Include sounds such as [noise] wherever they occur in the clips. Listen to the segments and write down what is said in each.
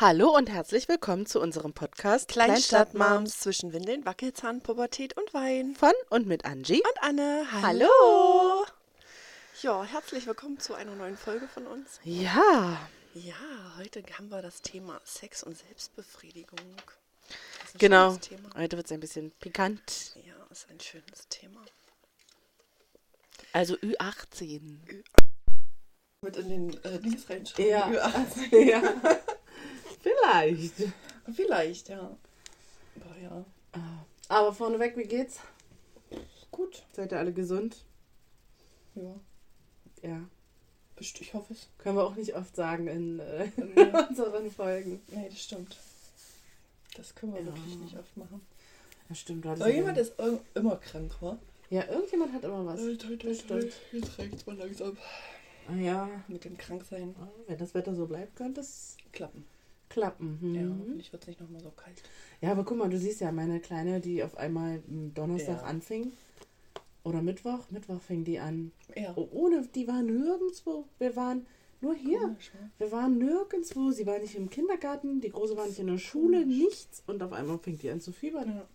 Hallo und herzlich willkommen zu unserem Podcast Kleinstadtmoms zwischen Windeln, Wackelzahn, Pubertät und Wein. von und mit Angie. Und Anne, Hallo. Ja, herzlich willkommen zu einer neuen Folge von uns. Ja, Ja, heute haben wir das Thema Sex und Selbstbefriedigung. Genau. Heute wird es ein bisschen pikant. Ja, ist ein schönes Thema. Also Ü18. Mit in den äh, Dings reinschreiben. Ja. [laughs] ja. [laughs] Vielleicht. Vielleicht, ja. Aber ja. Aber vorneweg, wie geht's? Gut. Seid ihr alle gesund? Ja. Ja. Ich hoffe es. Können wir auch nicht oft sagen in äh, [laughs] Nee, unseren Folgen. nee, das stimmt. Das können wir Ja. wirklich nicht oft machen. Ja, stimmt. du hattest Aber ja- jemand ist immer krank, wa? Ja, irgendjemand hat immer was. Toi, toi, toi, Das toi. Jetzt reicht's mal langsam. Ah, ja. Mit dem Kranksein Wenn das Wetter so bleibt, könnte es klappen. klappen. Ja, Mhm. hoffentlich wird es nicht nochmal so kalt. Ja, aber guck mal, du siehst ja meine Kleine, die auf einmal Donnerstag Ja. anfing. Oder Mittwoch. Mittwoch fing die an. Ja. Oh, ohne, die war nirgendwo. Wir waren nur hier. Komisch, ne? Wir waren nirgendwo. Sie war nicht im Kindergarten, die Große war nicht in der Schule, Komisch. nichts. Und auf einmal fängt die an zu fiebern. Ja.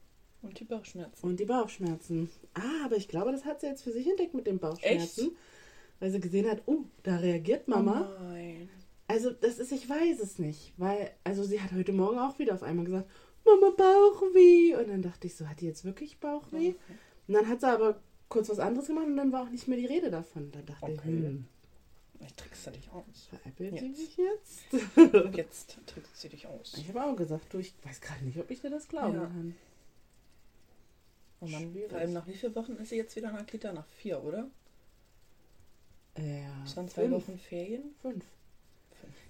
Und die Bauchschmerzen. Und die Bauchschmerzen. Ah, aber ich glaube, das hat sie jetzt für sich entdeckt mit den Bauchschmerzen. Weil sie gesehen hat, oh, da reagiert Mama. Oh nein. Also, das ist, ich weiß es nicht. Weil, also sie hat heute Morgen auch wieder auf einmal gesagt, Mama, Bauchweh. Und dann dachte ich so, hat die jetzt wirklich Bauchweh? Okay. Und dann hat sie aber kurz was anderes gemacht und dann war auch nicht mehr die Rede davon. Dann dachte ich, Okay. hm, Ich trickst du dich aus. veräppelt sie Jetzt. mich jetzt? [laughs] Jetzt trickst du dich aus. Ich habe auch gesagt, du, ich weiß gerade nicht, ob ich dir das glauben Ja. kann. Oh Mann, Schwierig. vor allem nach wie vielen Wochen ist sie jetzt wieder in der Kita? Nach vier, oder? Ja, waren zwei fünf. Wochen Ferien. Fünf.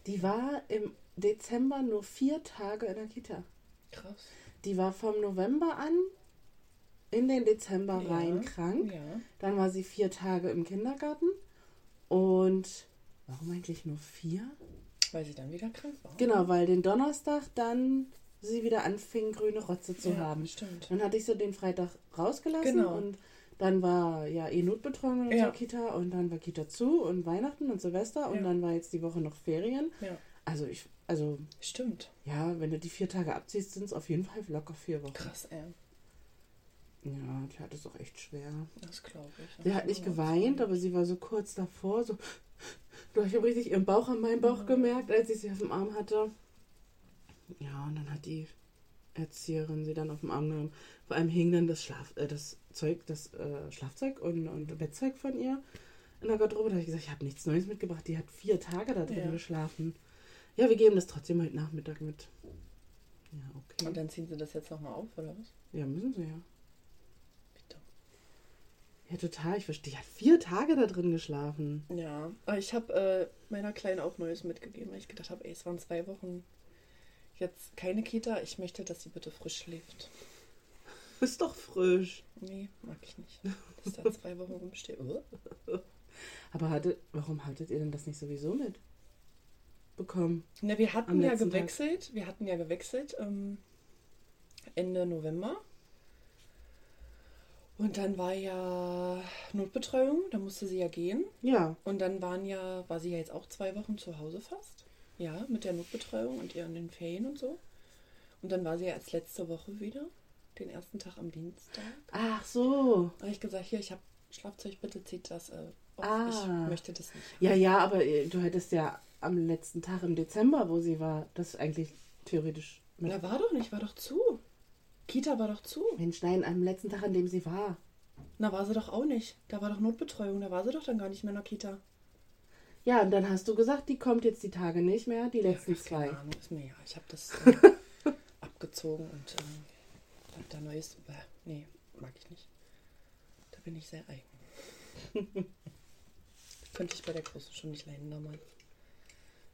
Die war im Dezember nur vier Tage in der Kita. Krass. Die war vom November an in den Dezember Ja. rein krank. Ja. Dann war sie vier Tage im Kindergarten. Und warum eigentlich nur vier? Weil sie dann wieder krank war. Genau, weil den Donnerstag dann sie wieder anfing, grüne Rotze zu ja, haben. Stimmt. Dann hatte ich sie den Freitag rausgelassen Genau. und dann war ja eh Notbetreuung in unserer Ja. Kita und dann war Kita zu und Weihnachten und Silvester und Ja. dann war jetzt die Woche noch Ferien. Ja. Also ich, also Stimmt. ja, wenn du die vier Tage abziehst, sind es auf jeden Fall locker vier Wochen. Krass, ey. Ja, die hat es auch echt schwer. Das glaube ich. Sie hat nicht geweint, aber sie war so kurz davor, so. Du hast ja richtig ihren Bauch an meinem Bauch gemerkt, als ich sie auf dem Arm hatte. Ja, und dann hat die Erzieherin sie dann auf dem Arm genommen. Vor allem hing dann das Schlaf, äh, das Zeug, das äh, Schlafzeug und, und Bettzeug von ihr in der Garderobe. Da habe ich gesagt, ich habe nichts Neues mitgebracht. Die hat vier Tage da drin Ja. geschlafen. Ja, wir geben das trotzdem heute Nachmittag mit. Ja, okay. Und dann ziehen sie das jetzt nochmal auf, oder was? ja, müssen sie ja. Bitte. Ja, total. Ich verstehe. Die hat vier Tage da drin geschlafen. Ja, aber ich habe äh, meiner Kleinen auch Neues mitgegeben, weil ich gedacht habe, ey, es waren zwei Wochen jetzt keine Kita. Ich möchte, dass sie bitte frisch schläft. Ist doch frisch. Nee, mag ich nicht. Dass da zwei Wochen rumsteht. Aber hatte, warum hattet ihr denn das nicht sowieso mit? Bekommen. Na, wir hatten ja letzten Tag. gewechselt. Wir hatten ja gewechselt ähm, Ende November. Und dann war ja Notbetreuung, da musste sie ja gehen. Ja. Und dann waren ja, war sie ja jetzt auch zwei Wochen zu Hause fast. Ja, mit der Notbetreuung und ihr in den Ferien und so. Und dann war sie ja als letzte Woche wieder, den ersten Tag am Dienstag. Ach so. Da habe ich gesagt, hier, ich habe Schlafzeug, bitte zieht das äh, auf. Ah. Ich möchte das nicht. Ja, ja, aber äh, du hättest ja am letzten Tag im Dezember, wo sie war, das eigentlich theoretisch mit. Na, war doch nicht, war doch zu. Kita war doch zu. Mensch, nein, am letzten Tag, an dem sie war. Na, war sie doch auch nicht. Da war doch Notbetreuung, da war sie doch dann gar nicht mehr in der Kita. Ja, und dann hast du gesagt, die kommt jetzt die Tage nicht mehr, die letzten Ja, zwei. Keine Ahnung, ist mir ja. Ich habe das äh, [laughs] abgezogen und ähm, hab da neues. Bäh, nee, mag ich nicht. Da bin ich sehr eigen. [laughs] Könnte ich bei der Großen schon nicht leiden damals.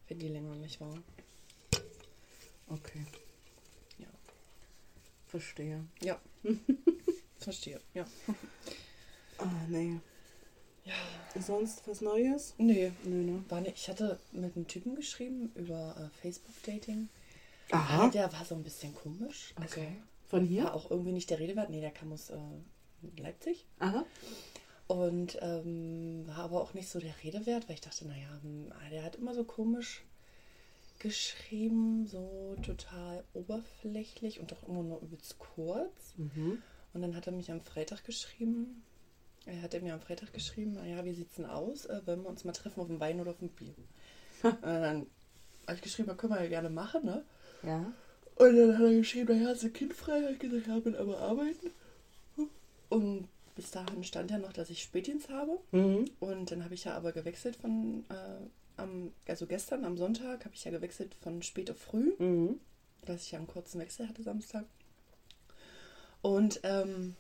Wenn die länger nicht war. Okay. Ja. Verstehe. Ja. [laughs] Verstehe, ja. Ah, nee. Ja. Sonst was Neues? Nee, Nö, ne? war nicht. Ich hatte mit einem Typen geschrieben über äh, Facebook-Dating. Aha. Ah, der war so ein bisschen komisch. Also, Okay. Von hier? War auch irgendwie nicht der Rede wert. Nee, der kam aus äh, Leipzig. Aha. Und ähm, war aber auch nicht so der Rede wert, weil ich dachte, naja, hm, der hat immer so komisch geschrieben, so total oberflächlich und doch immer nur übelst kurz. Mhm. Und dann hat er mich am Freitag geschrieben. Er hat mir am Freitag geschrieben, naja, wie sieht's denn aus? Äh, wollen wir uns mal treffen auf dem Wein oder auf dem Bier? Und dann habe ich geschrieben, ja, können wir ja gerne machen, ne? Ja. Und dann hat er geschrieben, naja, ist ein Kind frei? Hab ich gesagt, ja, bin aber arbeiten. Und bis dahin stand ja noch, dass ich Spätdienst habe. Mhm. Und dann habe ich ja aber gewechselt von, äh, am, also gestern am Sonntag habe ich ja gewechselt von spät auf früh, Mhm. dass ich ja einen kurzen Wechsel hatte Samstag. Und ähm,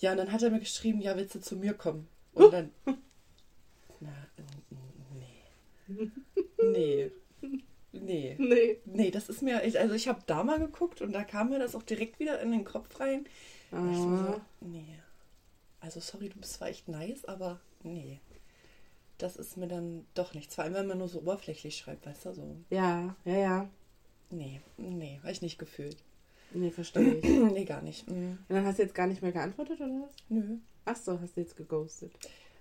ja, und dann hat er mir geschrieben, ja, willst du zu mir kommen? Und dann, [laughs] na, nee. Nee. Nee. Nee. Nee, das ist mir, ich, also ich habe da mal geguckt und da kam mir das auch direkt wieder in den Kopf rein. Und ich so, Ah. nee. Also sorry, du bist zwar echt nice, aber nee. Das ist mir dann doch nichts. Vor allem, wenn man nur so oberflächlich schreibt, weißt du, so. Ja, ja, ja. Nee, nee, habe ich nicht gefühlt. Nee, verstehe ich. [clears throat] nee, gar nicht. Mm, Und dann hast du jetzt gar nicht mehr geantwortet, oder was? nö. Ach so, hast du jetzt geghostet.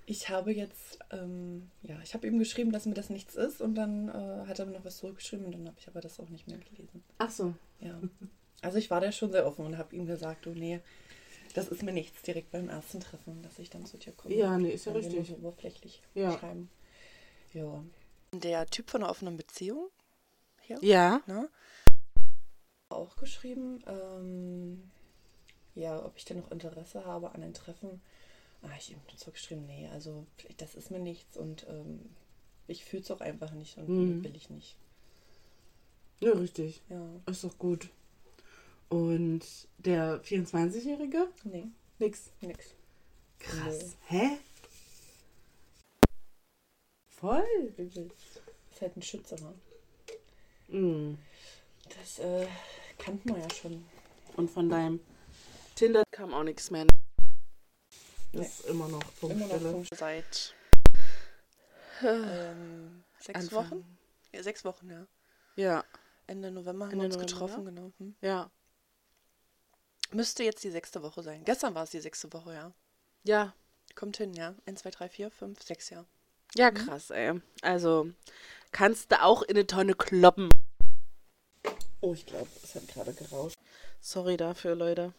Ich habe jetzt, ähm, ja, ich habe ihm geschrieben, dass mir das nichts ist und dann äh, hat er mir noch was zurückgeschrieben und dann habe ich aber das auch nicht mehr gelesen. Ach so. Ja. Also ich war da schon sehr offen und habe ihm gesagt, oh nee, das ist mir nichts direkt beim ersten Treffen, dass ich dann zu dir komme. Ja, nee, ist ja richtig. So oberflächlich Ja. schreiben. Ja. Der Typ von einer offenen Beziehung hier, Ja. ne? Auch geschrieben, ähm, ja, ob ich denn noch Interesse habe an den Treffen. Ah, ich ihm zurückgeschrieben, nee, also das ist mir nichts und ähm, ich fühle es auch einfach nicht und Mhm. will ich nicht. Ja, richtig. Ja, Ist doch gut. Und der 24-Jährige? nee, Nix. nix. Krass. Hä? Voll. Übel. Ist halt ein Schütze, ne? Mhm. Das äh, kannten wir ja schon. Und von deinem Tinder kam auch nichts mehr. Das ist immer noch Immer noch Funkstille. Punkt seit ähm, sechs Anfang. Wochen? Ja, sechs Wochen, ja. Ja, Ende November haben Ende wir uns November, getroffen, genau. Hm. ja. Müsste jetzt die sechste Woche sein. Gestern war es die sechste Woche, ja. Ja. Kommt hin, ja. 1, 2, 3, 4, 5, 6, ja. Ja, krass, ey. Also, kannst du auch in eine Tonne kloppen. Oh, ich glaube, es hat gerade gerauscht. Sorry dafür, Leute.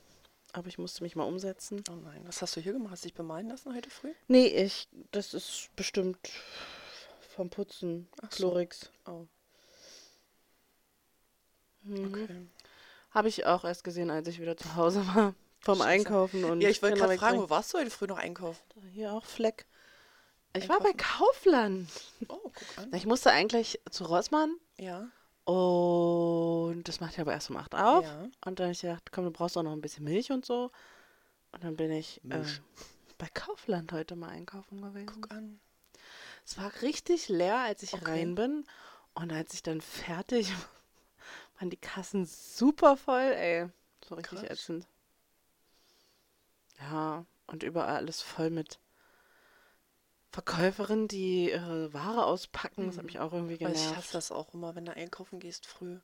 Aber ich musste mich mal umsetzen. Oh nein, was hast du hier gemacht? Hast du dich bemalen lassen heute früh? Nee, ich. Das ist bestimmt vom Putzen. Ach so. Chlorix. Oh, Mhm. okay. Habe ich auch erst gesehen, als ich wieder zu Hause war. Vom Scheiße. Einkaufen und. Ja, ich wollte gerade fragen, wo warst du heute früh noch einkaufen? Hier auch Fleck. Ich war bei Einkaufen? Kaufland. Oh, guck an. Ich musste eigentlich zu Rossmann. Ja, Und das macht ja aber erst um 8 auf. ja. Und dann habe ich gedacht, komm, du brauchst auch noch ein bisschen Milch und so. Und dann bin ich äh, bei Kaufland heute mal einkaufen gewesen. Guck an. Es war richtig leer, als ich Okay. rein bin. Und als ich dann fertig [laughs] waren die Kassen super voll, ey. So richtig Krass. ätzend. Ja, und überall alles voll mit Verkäuferinnen, die ihre Ware auspacken. Das hat mich auch irgendwie genervt. ich hasse das auch immer, wenn du einkaufen gehst früh.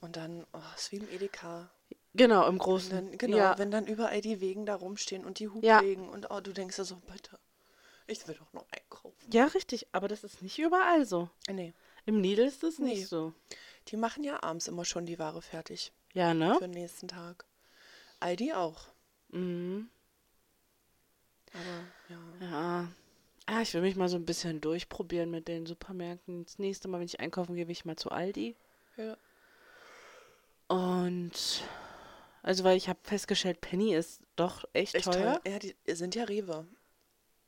Und dann, oh, ist wie im Edeka. Genau, im Und Großen. dann, genau, ja, wenn dann überall die Wegen da rumstehen und die Ja. Hubwegen und oh, du denkst dir so, bitte, ich will doch noch einkaufen. ja, richtig. Aber das ist nicht überall so. Äh, Nee, Im Lidl ist das Nee. nicht so. die machen ja abends immer schon die Ware fertig Ja, ne? für den nächsten Tag. Aldi auch. Mhm. Aber ja. Ja. Ah, ich will mich mal so ein bisschen durchprobieren mit den Supermärkten. Das nächste Mal, wenn ich einkaufen gehe, will ich mal zu Aldi. ja. Und also, weil ich habe festgestellt, Penny ist doch echt, Echt teuer. teuer. Ja, die sind ja Rewe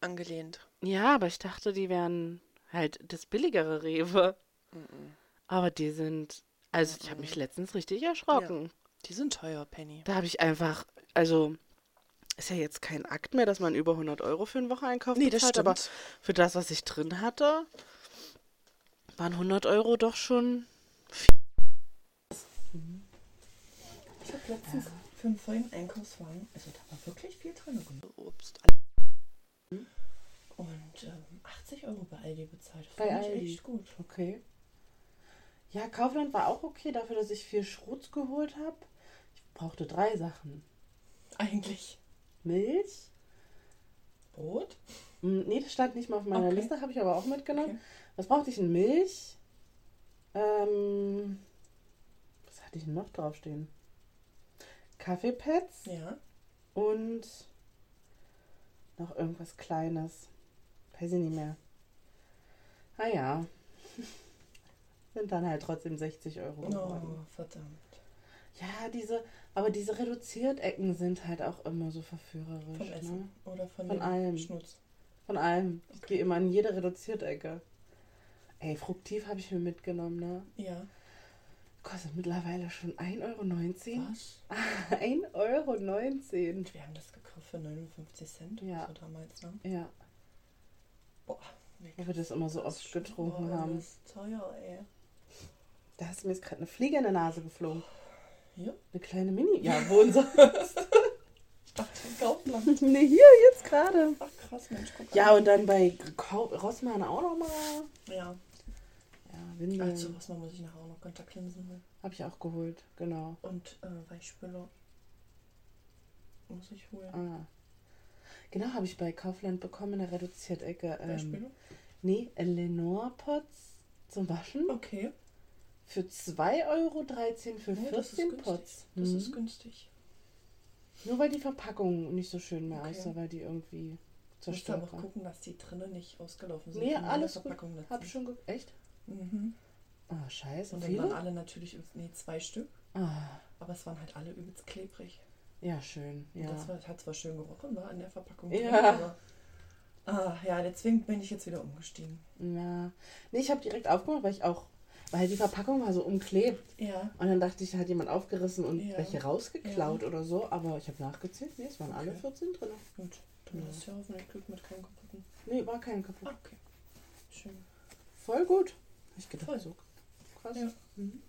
angelehnt. Ja, aber ich dachte, die wären halt das billigere Rewe. Mhm. Aber die sind, also ich habe mich letztens richtig erschrocken. Die sind teuer, Penny. Da habe ich einfach, also ist ja jetzt kein Akt mehr, dass man über 100 Euro für einen Wocheneinkauf Nee, das bezahlt, aber für das, was ich drin hatte, waren 100 Euro doch schon Ich habe letztens für einen vollen Einkaufswagen, also da war wirklich viel drin. Obst. Und ähm, 80 Euro bei Aldi bezahlt. Das Bei fand ich Aldi. echt gut. Okay. Ja, Kaufland war auch okay dafür, dass ich viel Schrotz geholt habe. Ich brauchte drei Sachen. Eigentlich. Milch. Brot? Hm, Nee, das stand nicht mal auf meiner Okay. Liste, habe ich aber auch mitgenommen. Okay. Was brauchte ich? Ein Milch, Ähm, was hatte ich denn noch draufstehen? Kaffeepads Ja. und noch irgendwas Kleines. Weiß ich nicht mehr. Naja. [laughs] Sind dann halt trotzdem 60 Euro Oh, geworden. verdammt. Ja, diese, aber diese Reduziert-Ecken sind halt auch immer so verführerisch. Vom Ne? Essen oder von, Von dem allem. Schnutz. Von allem. Ich gehe immer in jede Reduziert-Ecke. Ey, Fruktiv habe ich mir mitgenommen, ne? Ja. Kostet mittlerweile schon 1,19 Euro. Was? [laughs] 1,19 Euro. Und wir haben das gekauft für 59 Cent Ja. so damals, ne? Ja, Boah. weil wir das immer so oft getrunken haben. Das ist teuer, ey. Da ist mir jetzt gerade eine Fliege in der Nase geflogen. Hier? Eine kleine Mini. Ja, wo unser. [laughs] Ach, Kaufland. ne, hier, jetzt gerade. Ach, krass, Mensch, guck Ja, an. und dann bei Rossmann auch nochmal. Ja. Ja, Windeln. zu was muss ich nachher auch noch Kontaktlinsen holen. Habe ich auch geholt, genau. Und äh, Weichspüler muss ich holen. Ah. Genau, habe ich bei Kaufland bekommen in der Reduziert-Ecke. Ähm, Weichspüler? nee, Lenore-Pots zum Waschen. Okay. Für 2,13 Euro für Nee, das ist 14 günstig. Pots. Das Mhm. ist günstig. Nur weil die Verpackung nicht so schön mehr Okay. aussah, weil die irgendwie Musst du zerstört aber war. gucken, dass die drinnen nicht ausgelaufen sind. Nee, alles gut. Verpackung letztens. Hab schon ge Echt? Mhm. Ah, scheiße. Und dann waren alle natürlich, nee, zwei Stück, Ah, aber es waren halt alle übelst klebrig. ja, schön. Ja. Das war, hat zwar schön gerochen, war an der Verpackung. Ja. drin, aber, ah, ja, deswegen bin ich jetzt wieder umgestiegen. Na. Nee, ich habe direkt aufgemacht, weil ich auch, weil die Verpackung war so umklebt. Ja. Und dann dachte ich, da hat jemand aufgerissen und Ja. welche rausgeklaut oder so. Aber ich habe nachgezählt. Nee, es waren alle Okay. 14 drin. Gut, dann Ja. ist ja hoffentlich Glück mit keinem kaputten. Nee, war kein kaputt. Ah, okay. Schön. Voll gut. Ich gedacht, Voll. so krass. Ja. Mhm.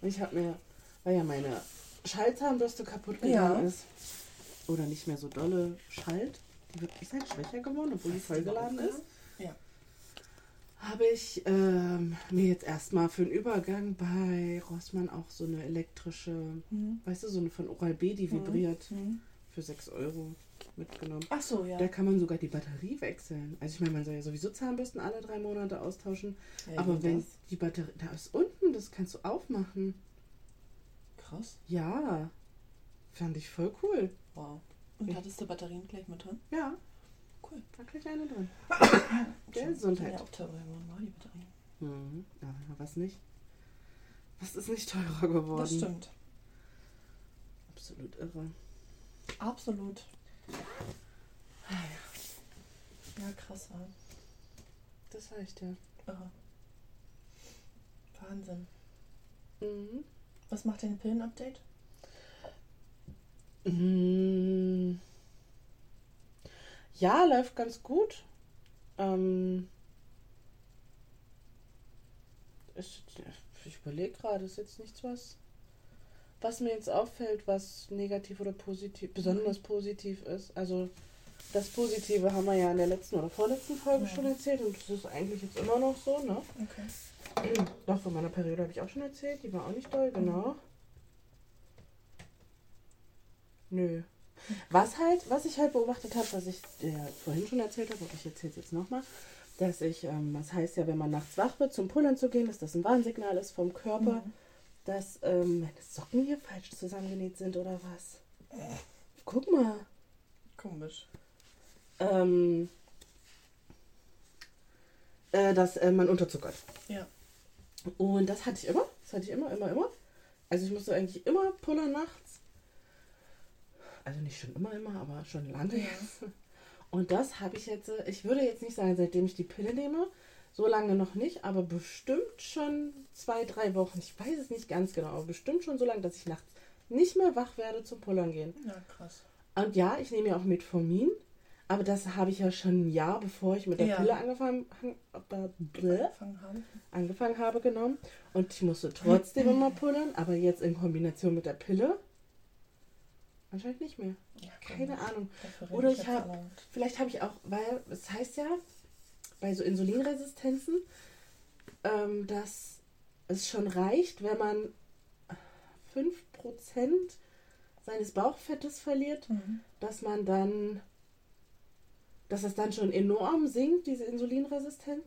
Und ich habe mir, weil ja meine Schallzahnbürste kaputt Ja. gegangen ist, oder nicht mehr so dolle schallt, die wird ist halt schwächer geworden, obwohl die vollgeladen ist, Ja. Habe ich ähm, mir jetzt erstmal für den Übergang bei Rossmann auch so eine elektrische, Mhm. weißt du, so eine von Oral B, die Mhm. vibriert, Mhm. für 6 Euro mitgenommen. Ach so, ja. Da kann man sogar die Batterie wechseln. Also ich meine, man soll ja sowieso Zahnbürsten alle drei Monate austauschen. Ja, aber wenn das? die Batterie, da ist unten, das kannst du aufmachen. Krass. Ja, fand ich voll cool. Wow. Und hattest du Batterien gleich mit drin? Ja, Cool. da gleich eine drin. [coughs] Gesundheit. Ja, auch teurer geworden, war die Batterien. Mhm. Ja, was nicht? Was ist nicht teurer geworden? Das stimmt. Absolut irre. Absolut. Ja, krass, war. Das heißt ja. Irre. Wahnsinn. Mhm. Was macht dein Pillen-Update? Mm. Ja, läuft ganz gut. Ähm, ist, ich überlege gerade, ist jetzt nichts, was, was mir jetzt auffällt, was negativ oder positiv, besonders positiv ist. Also das Positive haben wir ja in der letzten oder vorletzten Folge Ja. schon erzählt und das ist eigentlich jetzt immer noch so, ne? Okay. [clears throat] Doch, von meiner Periode habe ich auch schon erzählt. Die war auch nicht doll, genau. Nö. Was halt, was ich halt beobachtet habe, was ich dir vorhin schon erzählt habe, aber ich erzähle es jetzt nochmal, dass ich, ähm, das heißt ja, wenn man nachts wach wird, zum Pullern zu gehen, dass das ein Warnsignal ist vom Körper, Mhm. dass ähm, meine Socken hier falsch zusammengenäht sind oder was. Guck mal. Komisch. Ähm, äh, dass äh, man unterzuckert. Ja. Und das hatte ich immer. Das hatte ich immer, immer, immer. Also ich musste eigentlich immer pullern nachts. Also nicht schon immer, immer, aber schon lange jetzt. [laughs] Und das habe ich jetzt, äh, ich würde jetzt nicht sagen, seitdem ich die Pille nehme, so lange noch nicht, aber bestimmt schon zwei, drei Wochen. Ich weiß es nicht ganz genau, aber bestimmt schon so lange, dass ich nachts nicht mehr wach werde zum Pullern gehen. Ja, krass. Und ja, ich nehme ja auch Metformin, aber das habe ich ja schon ein Jahr, bevor ich mit der Ja. Pille angefangen, Angefangen angefangen habe genommen. Und ich musste trotzdem [laughs] immer pullern, aber jetzt in Kombination mit der Pille anscheinend nicht mehr. Ja, Keine. Ahnung. Oder ich ich jetzt hab- allerhand. Vielleicht habe ich auch, weil es heißt ja bei so Insulinresistenzen, ähm, dass es schon reicht, wenn man 5% seines Bauchfettes verliert, Mhm. dass man dann, dass es dann schon enorm sinkt, diese Insulinresistenz.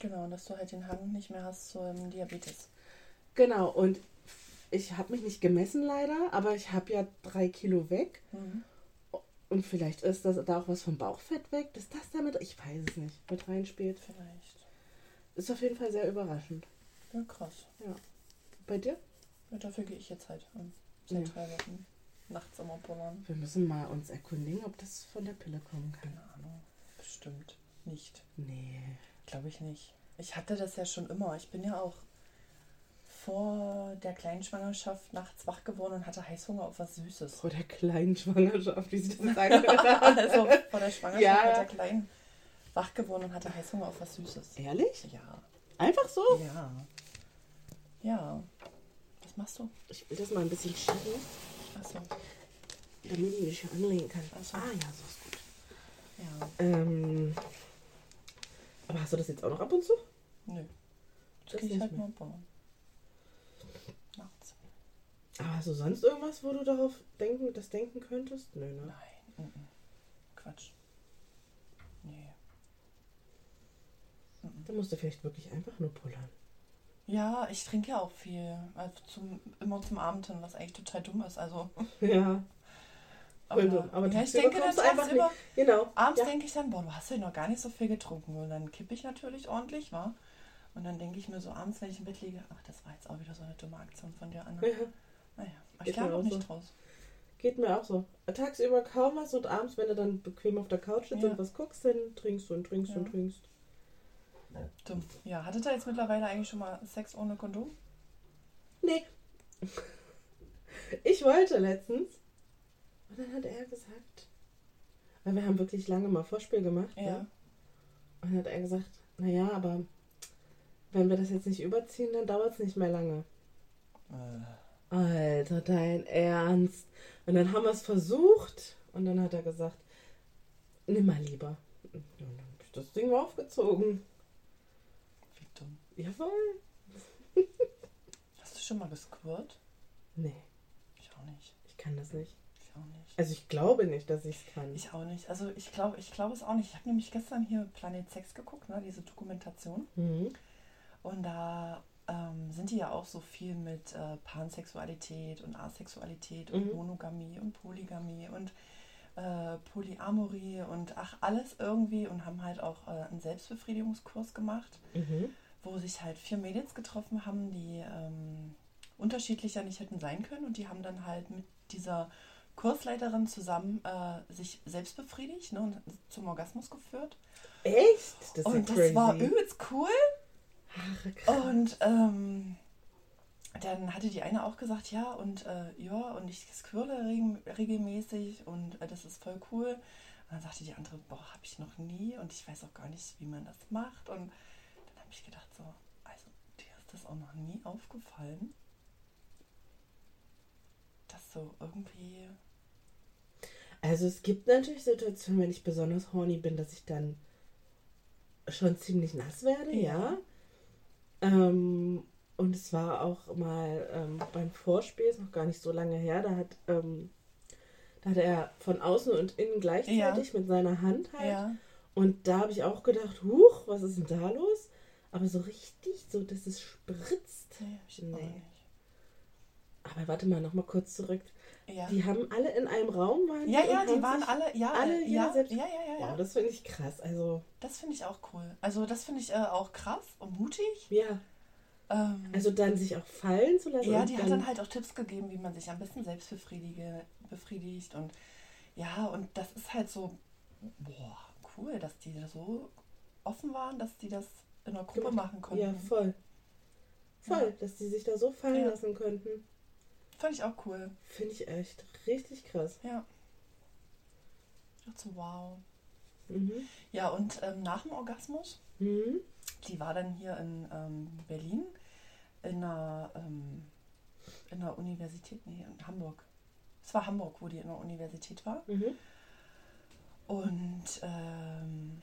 Genau, und dass du halt den Hang nicht mehr hast zum Diabetes. Genau, und ich habe mich nicht gemessen leider, aber ich habe ja drei Kilo weg. Mhm. Und vielleicht ist das da auch was vom Bauchfett weg, dass das damit, ich weiß es nicht, mit reinspielt. Vielleicht. Ist auf jeden Fall sehr überraschend. Ja, krass. Bei dir? Ja, dafür gehe ich jetzt halt ähm, seit Ja. drei Wochen nachts immer pullern. Wir müssen mal uns erkundigen, ob das von der Pille kommen kann. Keine Ahnung. Bestimmt nicht. Nee. Glaube ich nicht. Ich hatte das ja schon immer. Ich bin ja auch vor der kleinen Schwangerschaft nachts wach geworden und hatte Heißhunger auf was Süßes. Vor der kleinen Schwangerschaft, wie sie das [laughs] sagen. also vor der Schwangerschaft Ja, mit der Kleinen wach geworden und hatte Heißhunger auf was Süßes. Ehrlich? Ja. Einfach so? Ja. Ja. Was machst du? Ich will das mal ein bisschen schieben, Achso. damit ich mich hier anlegen kann. So. Ah ja, so ist gut. Ja. Ähm, aber hast du das jetzt auch noch ab und zu? Nö. Das Das gehe ich halt mal bauen. Aber hast du sonst irgendwas, wo du darauf denken, das denken könntest? Nö, ne? Nein. mhm. Quatsch. Nee. Mhm. Dann musst du vielleicht wirklich einfach nur pullern. Ja, ich trinke ja auch viel. Also zum, immer zum Abend hin, was eigentlich total dumm ist. Also, [laughs] Ja, voll dumm. Aber ja, ich denke dann einfach nicht. Genau. abends ja. denke ich dann, boah, du hast ja noch gar nicht so viel getrunken. Und dann kippe ich natürlich ordentlich, wa? Und dann denke ich mir so abends, wenn ich im Bett liege, ach, das war jetzt auch wieder so eine dumme Aktion von dir, Anna. Ja, Naja, ich lerne mir auch nicht so. draus. geht mir auch so. Tagsüber kaum was und abends, wenn du dann bequem auf der Couch sitzt Ja. und was guckst, dann trinkst du und trinkst Ja. und trinkst. Dumm. Ja, hattet ihr jetzt mittlerweile eigentlich schon mal Sex ohne Kondom? Nee. [laughs] Ich wollte letztens. Und dann hat er gesagt, weil wir haben wirklich lange mal Vorspiel gemacht. Ja. Ne? Und dann hat er gesagt, naja, aber wenn wir das jetzt nicht überziehen, dann dauert es nicht mehr lange. Äh. Alter, dein Ernst. Und dann haben wir es versucht und dann hat er gesagt, nimm mal lieber. Und dann hab ich das Ding aufgezogen. Wie dumm. Jawohl. Hast du schon mal gesquirt? Nee, Ich auch nicht. ich kann das nicht. Ich auch nicht. Also ich glaube nicht, dass ich es kann. Ich auch nicht. Also ich glaube ich glaube es auch nicht. Ich habe nämlich gestern hier Planet Sex geguckt, ne, diese Dokumentation. Mhm. Und da ähm, sind die ja auch so viel mit äh, Pansexualität und Asexualität und Mhm. Monogamie und Polygamie und äh, Polyamorie und ach, alles irgendwie und haben halt auch äh, einen Selbstbefriedigungskurs gemacht, Mhm. wo sich halt vier Mädels getroffen haben, die ähm, unterschiedlicher nicht hätten sein können und die haben dann halt mit dieser Kursleiterin zusammen äh, sich selbst befriedigt ne, und zum Orgasmus geführt. Echt? Das ist und das war crazy. übelst cool. Ach. Und ähm, dann hatte die eine auch gesagt, ja, und äh, ja, und ich squirle reg regelmäßig und äh, das ist voll cool. Und dann sagte die andere, boah, habe ich noch nie und ich weiß auch gar nicht, wie man das macht. Und dann habe ich gedacht, so, also dir ist das auch noch nie aufgefallen, dass so irgendwie, Also es gibt natürlich Situationen, wenn ich besonders horny bin, dass ich dann schon ziemlich nass werde, ja. Ja. Ähm, und es war auch mal ähm, beim Vorspiel, ist noch gar nicht so lange her, da hat, ähm, da hat er von außen und innen gleichzeitig mit seiner Hand halt. ja, Und da habe ich auch gedacht, huch, was ist denn da los? Aber so richtig, so dass es spritzt. nee. Aber warte mal, nochmal kurz zurück. Ja. Die haben alle in einem Raum waren ja, die ja, die waren alle, ja, alle ja, selbst- ja, ja, ja, ja. Wow, das finde ich krass. Also, Das finde ich auch cool. Also das finde ich äh, auch krass und mutig. ja. Ähm, Also dann sich auch fallen zu lassen. ja, die hat dann halt auch Tipps gegeben, wie man sich am besten selbst befriedige, befriedigt. Und ja, und das ist halt so, boah, cool, dass die da so offen waren, dass die das in einer Gruppe Gemacht. machen konnten. Ja, voll. Voll, Ja. dass die sich da so fallen lassen könnten. Fand ich auch cool. Finde ich echt richtig krass. Ja. Ich dachte so, wow. Mhm. Ja, und ähm, nach dem Orgasmus, Mhm. die war dann hier in ähm, Berlin in einer, ähm, in einer Universität, nee, in Hamburg. Es war Hamburg, wo die in der Universität war. Mhm. Und ähm,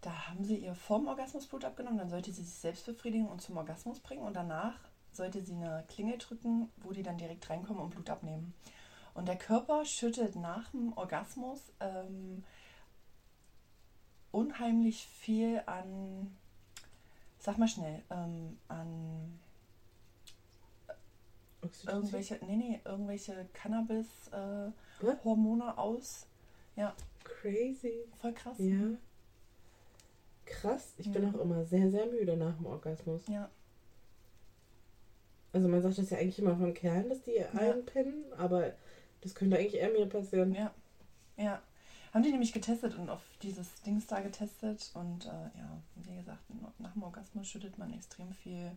da haben sie ihr vorm Orgasmus Blut abgenommen, dann sollte sie sich selbst befriedigen und zum Orgasmus bringen und danach sollte sie eine Klingel drücken, wo die dann direkt reinkommen und Blut abnehmen. Und der Körper schüttet nach dem Orgasmus ähm, unheimlich viel an Sag mal schnell, ähm, an Oxytocin? irgendwelche, nee, nee, irgendwelche? Cannabis-Hormone aus. Ja, Crazy. voll krass. Ja. Krass. Ich bin Mhm. auch immer sehr, sehr müde nach dem Orgasmus. Ja, Also man sagt das ja eigentlich immer von Kerlen, dass die einpennen, aber das könnte eigentlich eher mir passieren. ja, ja. Haben die nämlich getestet und auf dieses Dings da getestet und äh, ja, wie gesagt, nach dem Orgasmus schüttet man extrem viel,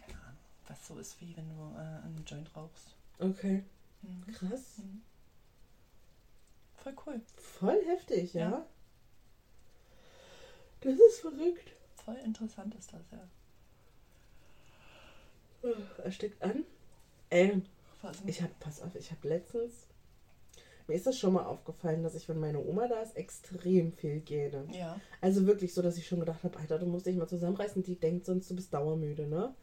keine Ahnung, was so ist wie wenn du äh, einen Joint rauchst. Okay. Mhm. Krass. Mhm. Voll cool, Voll heftig, ja? Ja. Das ist verrückt. voll interessant ist das, ja. Er steckt an. Ey, ich hab, pass auf, ich hab letztens, mir ist das schon mal aufgefallen, dass ich, wenn meine Oma da ist, extrem viel gähne. ja, Also wirklich so, dass ich schon gedacht habe, Alter, du musst dich mal zusammenreißen. Die denkt sonst, du bist dauermüde, ne?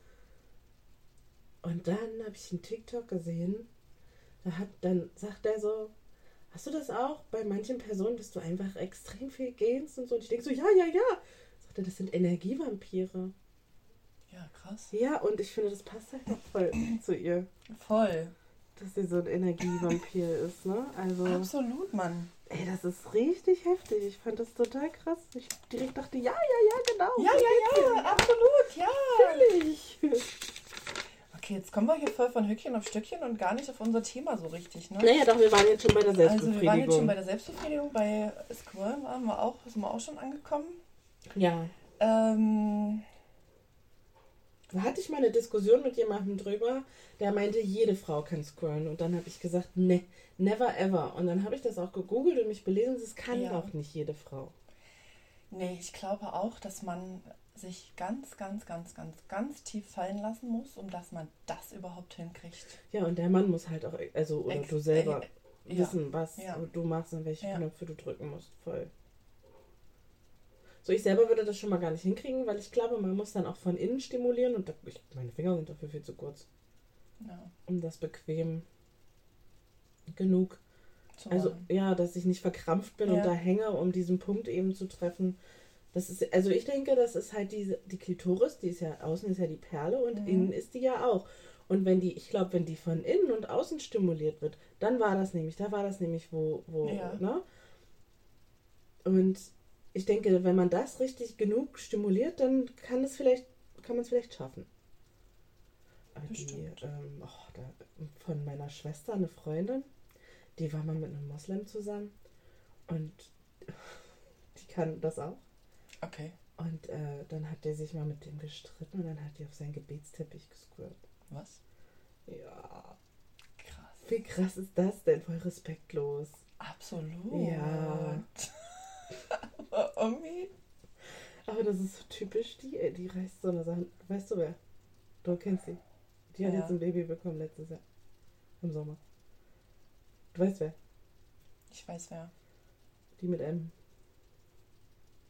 Und dann habe ich einen TikTok gesehen. Da hat, dann sagt er so, hast du das auch bei manchen Personen, dass du einfach extrem viel gähnst und so? Und ich denke so, ja, ja, ja. Sagt er, das sind Energievampire. Ja, krass. Ja, und ich finde, das passt halt auch voll [clears throat] zu ihr, Voll. dass sie so ein Energievampir [clears throat] ist, ne? Also, Absolut, Mann. ey, das ist richtig heftig. Ich fand das total krass. Ich direkt dachte, ja, ja, ja, genau. Ja, ja, ja, absolut, ja. Natürlich. Okay, jetzt kommen wir hier voll von Hückchen auf Stöckchen und gar nicht auf unser Thema so richtig, ne? Naja, doch, wir waren jetzt schon bei der Also wir waren Selbstbefriedigung. jetzt schon bei der Selbstbefriedigung, bei Squirrel waren wir auch, sind wir auch schon angekommen. ja. Ähm, Da hatte ich mal eine Diskussion mit jemandem drüber, der meinte, jede Frau kann scrollen. Und dann habe ich gesagt, ne, never ever. Und dann habe ich das auch gegoogelt und mich belesen, es kann Ja. auch nicht jede Frau. nee, ich glaube auch, dass man sich ganz, ganz, ganz, ganz, ganz tief fallen lassen muss, um dass man das überhaupt hinkriegt. Ja, und der Mann muss halt auch, also, oder Ex- du selber äh, ja. wissen, was Ja. du machst und welche Ja. Knöpfe du drücken musst. Voll. So, ich selber würde das schon mal gar nicht hinkriegen, weil ich glaube, man muss dann auch von innen stimulieren und da, ich, meine Finger sind dafür viel zu kurz, Ja, um das bequem genug zu Also machen. ja, dass ich nicht verkrampft bin Ja. und da hänge, um diesen Punkt eben zu treffen. Das ist, also ich denke, das ist halt diese, die Klitoris, die ist ja außen ist ja die Perle und Mhm. innen ist die ja auch. Und wenn die, ich glaube, wenn die von innen und außen stimuliert wird, dann war das nämlich, da war das nämlich, wo, wo, Ja. ne? Und ich denke, wenn man das richtig genug stimuliert, dann kann es vielleicht, kann man es vielleicht schaffen. Die, ähm, oh, da, von meiner Schwester, eine Freundin, die war mal mit einem Moslem zusammen und [laughs] die kann das auch. Okay, Und äh, dann hat der sich mal mit dem gestritten und dann hat die auf seinen Gebetsteppich gesquirt. was? Ja. Krass. Wie krass ist das denn? Voll respektlos. Absolut. Ja. [laughs] Aber Irgendwie. Aber das ist so typisch die, ey, die reißt so eine Sache. Weißt du wer? Du kennst sie. Die hat Ja. jetzt ein Baby bekommen letztes Jahr. Im Sommer. Du weißt wer? Ich weiß wer. Die mit M.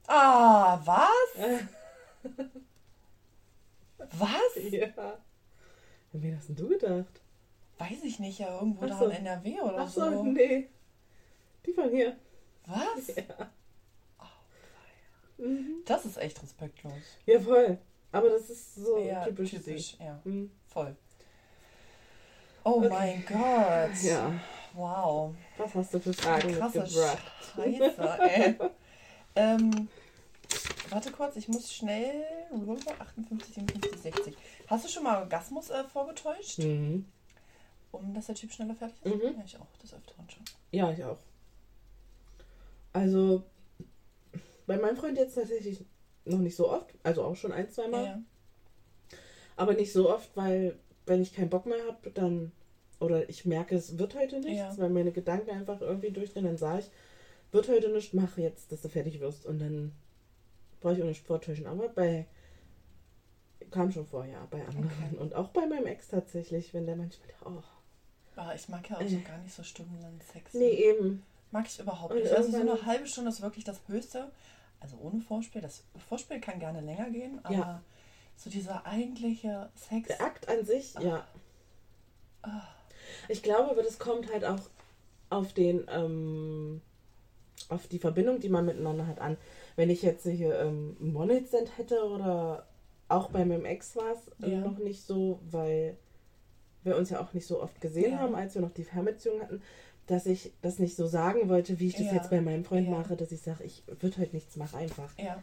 Ah, was? [laughs] Was? Ja. An wen hast denn du gedacht? Weiß ich nicht, ja, irgendwo Ach da in NRW oder Ach so, so. nee. Die von hier. Was? Ja. Mhm. Das ist echt respektlos. Ja, voll. Aber das ist so ja, typisch, typisch, ja, Mhm. voll. Oh Okay. mein Gott. Ja. Wow. Was hast du für Fragen Krasse mitgebracht? Scheiße, ey. [laughs] ähm, warte kurz, ich muss schnell. 58, 57, 60. Hast du schon mal Orgasmus äh, vorgetäuscht, Mhm. um dass der Typ schneller fertig ist? Mhm. Ja, ich auch, des Öfteren schon. Ja, ich auch. Also, bei meinem Freund jetzt tatsächlich noch nicht so oft. Also auch schon ein, zwei Ja. Aber nicht so oft, weil wenn ich keinen Bock mehr habe, dann. Oder ich merke, es wird heute nichts, Ja. weil meine Gedanken einfach irgendwie durchdrehen. Dann sage ich, wird heute nichts, mach jetzt, dass du fertig wirst. Und dann brauche ich auch nicht vortäuschen. Aber bei. Kam schon vor, ja, bei anderen. Okay. Und auch bei meinem Ex tatsächlich, wenn der manchmal. Oh, Aber ich mag ja auch so gar nicht so stundenlang Sex. nee, eben. Mag ich überhaupt Und nicht. Also so eine halbe Stunde ist wirklich das Höchste. Also ohne Vorspiel. Das Vorspiel kann gerne länger gehen, aber Ja. so dieser eigentliche Sex. Der Akt an sich, ja. Ah. Ich glaube, aber das kommt halt auch auf den, ähm, auf die Verbindung, die man miteinander hat an. wenn ich jetzt hier ähm, One-Night-Stand hätte oder auch bei meinem Ex war es äh, Ja. noch nicht so, weil wir uns ja auch nicht so oft gesehen Ja. haben, als wir noch die Fernbeziehung hatten, dass ich das nicht so sagen wollte, wie ich das Ja. jetzt bei meinem Freund Ja. mache, dass ich sage, ich würde heute nichts machen, einfach. Ja.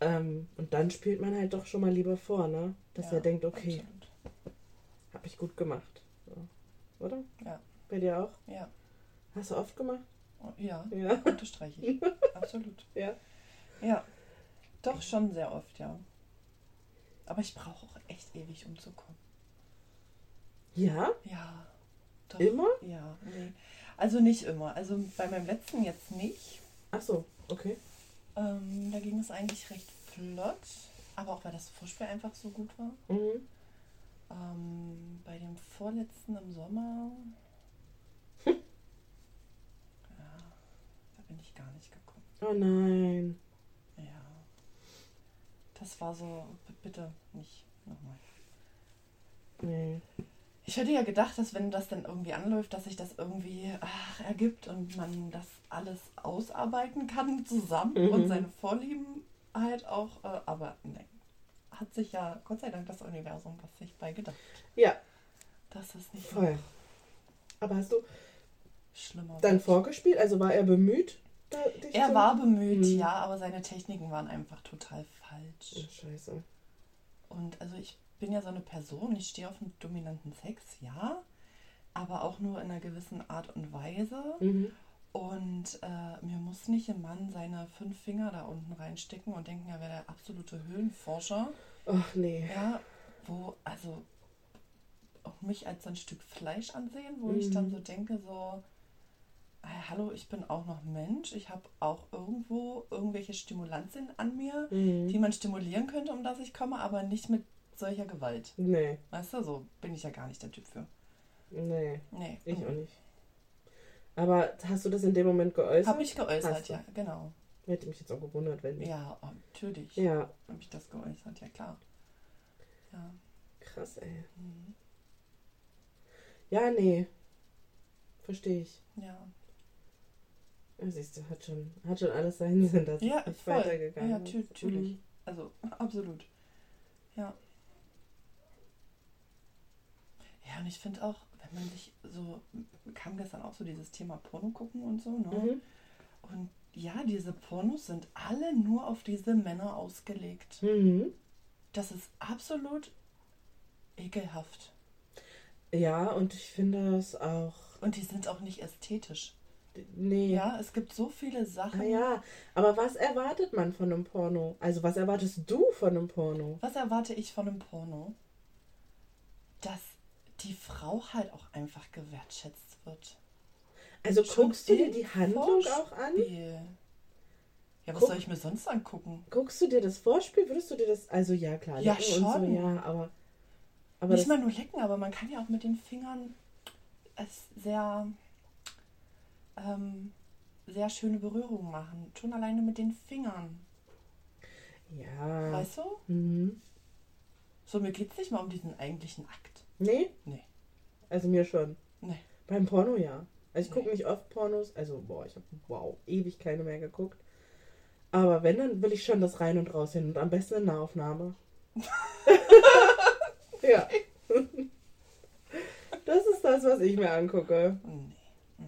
Ähm, und dann spielt man halt doch schon mal lieber vor, ne? Dass ja, er denkt, okay, habe ich gut gemacht. So. Oder? Ja. Bei dir auch? Ja. Hast du oft gemacht? Oh, Ja, Ja. [laughs] unterstreiche ich. [laughs] Absolut. Ja. Ja. Doch schon sehr oft, ja. Aber ich brauche auch echt ewig, um zu kommen. Ja? Ja. Doch. Immer? Ja, nee. Also nicht immer. Also bei meinem letzten jetzt nicht. Ach so, okay. Ähm, da ging es eigentlich recht flott. Aber auch weil das Vorspiel einfach so gut war. Mhm. Ähm, bei dem vorletzten im Sommer. ja, da bin ich gar nicht gekommen. Oh nein. Ja. Das war so, bitte nicht nochmal. Nee. Ich hätte ja gedacht, dass wenn das dann irgendwie anläuft, dass sich das irgendwie ach, ergibt und man das alles ausarbeiten kann zusammen Mhm. und seine Vorlieben halt auch, äh, aber nein. Hat sich ja, Gott sei Dank, das Universum was sich bei gedacht. Ja, Das ist nicht voll. Aber hast du schlimmer. dann wird. vorgespielt? Also war er bemüht? Da, dich Er zu- war bemüht, Mhm. ja, aber seine Techniken waren einfach total falsch. Oh, scheiße. Und also ich bin ja so eine Person, ich stehe auf einen dominanten Sex, ja, aber auch nur in einer gewissen Art und Weise. Mhm. Und äh, mir muss nicht ein Mann seine fünf Finger da unten reinstecken und denken, er wäre der absolute Höhlenforscher. Ach nee. Ja, wo, also auch mich als so ein Stück Fleisch ansehen, wo ich dann Mhm. so denke, so, äh, hallo, ich bin auch noch Mensch, ich habe auch irgendwo irgendwelche Stimulantien an mir, Mhm. die man stimulieren könnte, um dass ich komme, aber nicht mit solcher Gewalt. Nee, Weißt du, so bin ich ja gar nicht der Typ für. nee, Nee. ich auch nicht. Aber hast du das in dem Moment geäußert? Habe ich geäußert, ja, genau. Hätte mich jetzt auch gewundert, wenn nicht. Ja, natürlich Ja, habe ich das geäußert, ja klar. Ja. krass, ey. Mhm. Ja, nee. Verstehe ich. Ja. Ja, siehst du, hat schon, hat schon alles seinen Sinn, dass Ja, nicht voll. weitergegangen Ja, tü- natürlich. Mhm. Also, [laughs] absolut. Ja. Ja, und ich finde auch, wenn man sich so, kam gestern auch so dieses Thema Porno gucken und so, ne? Mhm. Und ja, diese Pornos sind alle nur auf diese Männer ausgelegt. Mhm. Das ist absolut ekelhaft. Ja, und ich finde es auch. Und die sind auch nicht ästhetisch. Nee. Ja, es gibt so viele Sachen. Naja, aber was erwartet man von einem Porno? Also, was erwartest du von einem Porno? Was erwarte ich von einem Porno? Dass die Frau halt auch einfach gewertschätzt wird. Also, Schon guckst du dir die Handlung auch an? Vorspiel. Ja, was Guck- soll ich mir sonst angucken? Guckst du dir das Vorspiel? Würdest du dir das. Also, ja, klar. Ja, Und so, schon. ja, aber. Aber Nicht mal nur lecken, aber man kann ja auch mit den Fingern es sehr, ähm, sehr schöne Berührungen machen. Schon alleine mit den Fingern. ja. Weißt du? Mhm. So, mir geht es nicht mal um diesen eigentlichen Akt. Nee? Nee. Also, mir schon. Nee. Beim Porno ja. Also, ich gucke nicht oft Pornos. Also, boah, ich habe, wow, ewig keine mehr geguckt. Aber wenn, dann will ich schon das rein und raus hin. Und am besten in Nahaufnahme. [laughs] ja. Das ist das, was ich mir angucke. Nee.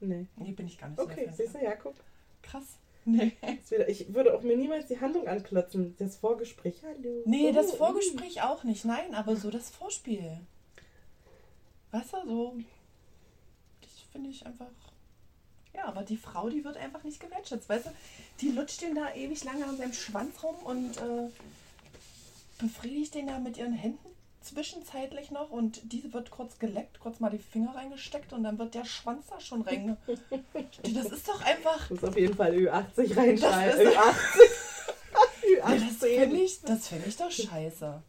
Nee. Nee, bin ich gar nicht so Okay, siehst du, ja, guck. Krass. [laughs] Nee. Ich würde auch mir niemals die Handlung anklotzen. Das Vorgespräch, hallo. Nee, das Oh, Vorgespräch auch nicht. Nein, aber so das Vorspiel. Weißt du, so. Das finde ich einfach. Ja, aber die Frau, die wird einfach nicht gewertschätzt. Weißt du, die lutscht den da ewig lange an seinem Schwanz rum und äh, befriedigt den da mit ihren Händen zwischenzeitlich noch und diese wird kurz geleckt, kurz mal die Finger reingesteckt und dann wird der Schwanz da schon rein. [laughs] das ist doch einfach. Ich muss auf jeden Fall Ü80 reinschreiben. Das ist- [laughs] Ü80. Ja, das finde ich, das find ich doch scheiße.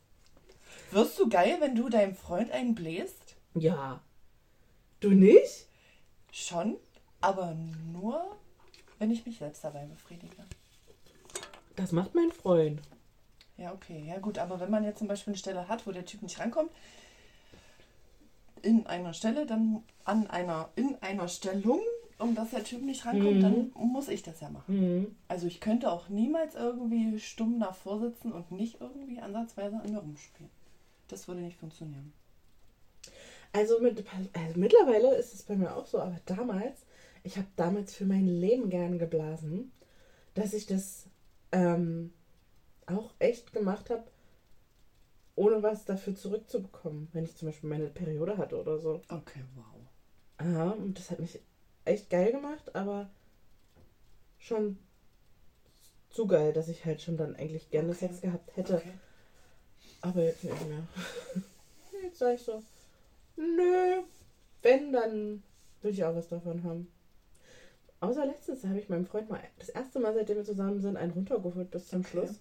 Wirst du geil, wenn du deinem Freund einen bläst? Ja. Du nicht? Schon, aber nur, wenn ich mich selbst dabei befriedige. Das macht mein Freund. Ja, okay, ja gut, aber wenn man jetzt zum Beispiel eine Stelle hat, wo der Typ nicht rankommt, in einer Stelle, dann an einer, in einer Stellung, um dass der Typ nicht rankommt, Mhm. dann muss ich das ja machen. Mhm. Also ich könnte auch niemals irgendwie stumm davor sitzen und nicht irgendwie ansatzweise an mir rumspielen. Das würde nicht funktionieren. Also, mit, also mittlerweile ist es bei mir auch so, aber damals, ich habe damals für mein Leben gern geblasen, dass ich das ähm, auch echt gemacht habe, ohne was dafür zurückzubekommen, wenn ich zum Beispiel meine Periode hatte oder so. Okay, wow. Aha, und das hat mich echt geil gemacht, aber schon zu geil, dass ich halt schon dann eigentlich gerne Okay. Sex gehabt hätte. Okay. Aber jetzt nicht mehr. [laughs] Jetzt sag ich so, nö, wenn, dann will ich auch was davon haben. Außer letztens habe ich meinem Freund mal das erste Mal, seitdem wir zusammen sind, einen runtergeholt bis zum Okay. Schluss.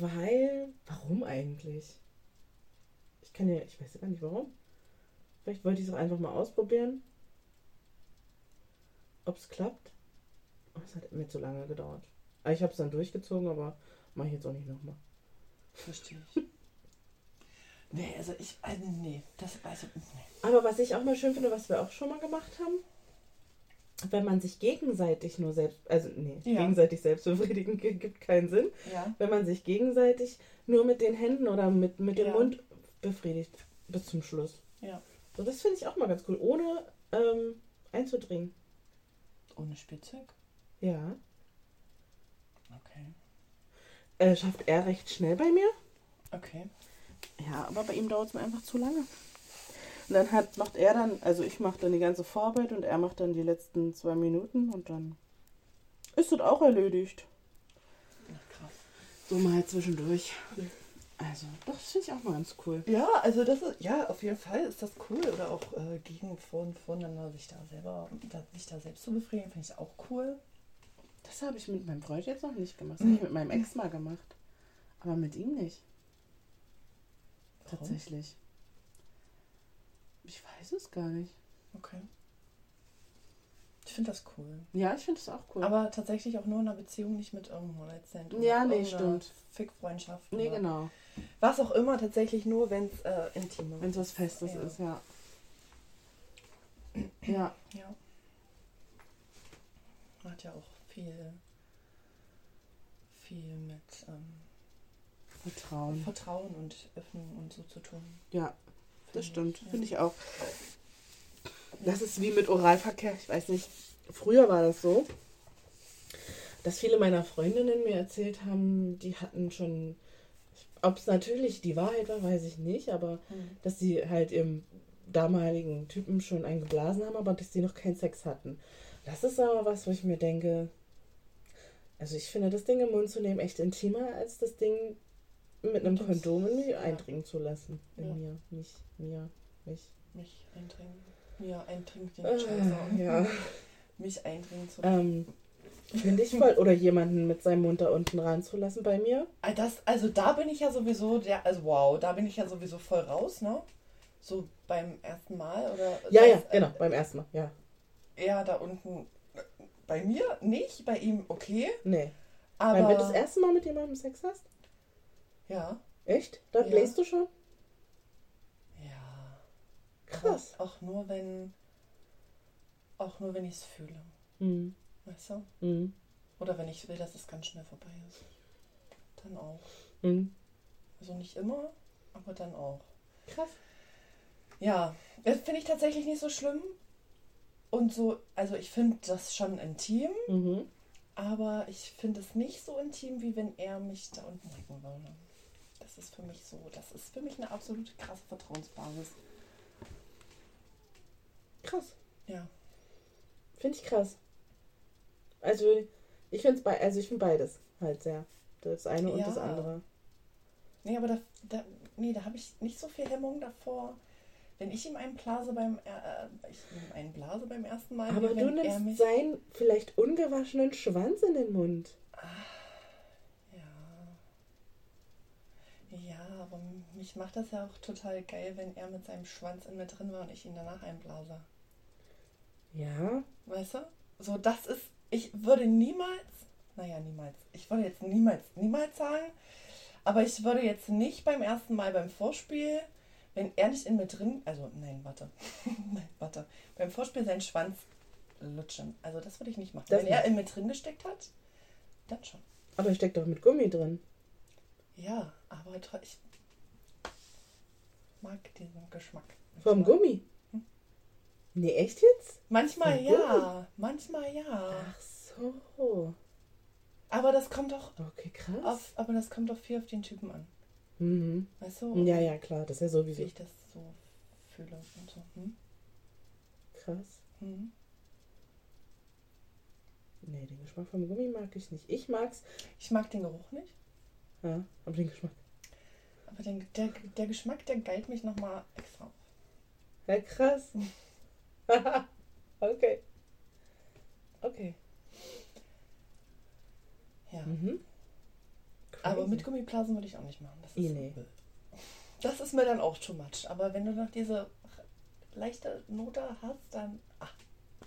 Weil, warum eigentlich? Ich kann ja, ich weiß ja gar nicht warum. Vielleicht wollte ich es auch einfach mal ausprobieren. Ob es klappt. Oh, Es hat mir zu lange gedauert. Aber Ich habe es dann durchgezogen, aber mache ich jetzt auch nicht nochmal. Verstehe ich. nee, also ich, also nee, das, also, nee. Aber was ich auch mal schön finde, was wir auch schon mal gemacht haben, wenn man sich gegenseitig nur selbst, also nee, Ja. gegenseitig selbst befriedigen gi- [laughs] gibt keinen Sinn. Ja, Wenn man sich gegenseitig nur mit den Händen oder mit, mit dem Ja. Mund befriedigt bis zum Schluss. ja. So, das finde ich auch mal ganz cool, ohne ähm, einzudringen. Ohne Spielzeug? Ja. Okay. Äh, schafft er recht schnell bei mir. Okay. Ja, aber bei ihm dauert es mir einfach zu lange. Und dann hat, macht er dann, also ich mache dann die ganze Vorarbeit und er macht dann die letzten zwei Minuten und dann ist das auch erledigt. Ach, krass. So mal zwischendurch. Also, doch, das finde ich auch mal ganz cool. Ja, also das ist, ja, auf jeden Fall ist das cool. Oder auch äh, gegen vor, voneinander sich da selber, da, sich da selbst zu befriedigen, finde ich auch cool. Das habe ich mit meinem Freund jetzt noch nicht gemacht. Das habe ich mit meinem Ex mal gemacht. Aber mit ihm nicht. Warum? Tatsächlich. Ich weiß es gar nicht. Okay. Ich finde das cool. Ja, ich finde es auch cool. Aber tatsächlich auch nur in einer Beziehung, nicht mit One-Night-Stand. oder Ja, nee, stimmt. Fick-Freundschaft. nee, genau. Was auch immer, tatsächlich nur, wenn es äh, intim ist. Wenn es was Festes Ja. ist, ja. Ja. Ja. Hat ja auch viel, viel mit ähm, Vertrauen. Vertrauen und Öffnen und so zu tun. Ja, das stimmt. Finde ich auch. Das ist wie mit Oralverkehr. Ich weiß nicht. Früher war das so, dass viele meiner Freundinnen mir erzählt haben, die hatten schon. Ob es natürlich die Wahrheit war, weiß ich nicht, aber Hm. dass sie halt ihrem damaligen Typen schon einen geblasen haben, aber dass sie noch keinen Sex hatten. Das ist aber was, wo ich mir denke, also ich finde das Ding im Mund zu nehmen echt intimer, als das Ding mit einem Kondom in mich ja. eindringen zu lassen. In Ja. mir, nicht mir, mich. Mich eindringen. Ja, eindringen den Äh, ja. [laughs] Mich eindringen zu Ähm, finde ich voll. Oder jemanden mit seinem Mund da unten ranzulassen bei mir. Ah, Das, also da bin ich ja sowieso der, also wow, da bin ich ja sowieso voll raus, ne? So beim ersten Mal oder? Ja, ja, äh, genau, beim ersten Mal, ja. Ja, da unten. äh, Bei mir nicht, bei ihm okay. Nee. Aber. Wenn du das erste Mal mit jemandem Sex hast? Ja. Echt? Da Ja. bläst du schon? Ja. Krass. Aber auch nur wenn. Auch nur wenn ich es fühle. Hm. Weißt du? Hm. Oder wenn ich will, dass es ganz schnell vorbei ist. Dann auch. Hm. Also nicht immer, aber dann auch. Krass. Ja, das finde ich tatsächlich nicht so schlimm. Und so, also ich finde das schon intim, Mhm. aber ich finde es nicht so intim, wie wenn er mich da unten lecken würde. Ist für mich so, das ist für mich eine absolute krasse Vertrauensbasis. Krass. Ja. Finde ich krass. Also, ich finde bei, also ich finde beides halt sehr. Das eine und Ja. das andere. Nee, aber da, da, nee, da habe ich nicht so viel Hemmung davor. Wenn ich ihm einen blase beim, äh, äh, ich ihm einen blase beim ersten Mal, Aber du nimmst seinen vielleicht ungewaschenen Schwanz in den Mund. Ja. Aber mich macht das ja auch total geil, wenn er mit seinem Schwanz in mir drin war und ich ihn danach einblase. Ja. Weißt du? So, das ist, ich würde niemals, naja, niemals, ich würde jetzt niemals, niemals sagen, aber ich würde jetzt nicht beim ersten Mal beim Vorspiel, wenn er nicht in mir drin, also nein, warte, [laughs] nein, warte, beim Vorspiel seinen Schwanz lutschen. Also das würde ich nicht machen. Das Wenn er nicht. in mir drin gesteckt hat, dann schon. Aber steckt doch mit Gummi drin. Ja, aber ich mag diesen Geschmack. Vom Gummi. Nee, echt jetzt? Manchmal Vom ja, manchmal ja. Ach so. Aber das kommt doch Okay, krass. auf, aber das kommt doch viel auf den Typen an. Mhm. Weißt du? Ja, ja, klar, das ist ja Wie sowieso ich das so fühle und so. Hm? krass. Hm? Nee, den Geschmack vom Gummi mag ich nicht. Ich mag's, Ich mag den Geruch nicht, ja, aber den Geschmack. Aber den, der, der Geschmack, der geilt mich nochmal extra auf. Ja, krass. [laughs] okay. Okay. Ja. Mhm. Aber mit Gummiblasen würde ich auch nicht machen. Das ist, nee. das ist mir dann auch too much. Aber wenn du noch diese leichte Note hast, dann. Ach,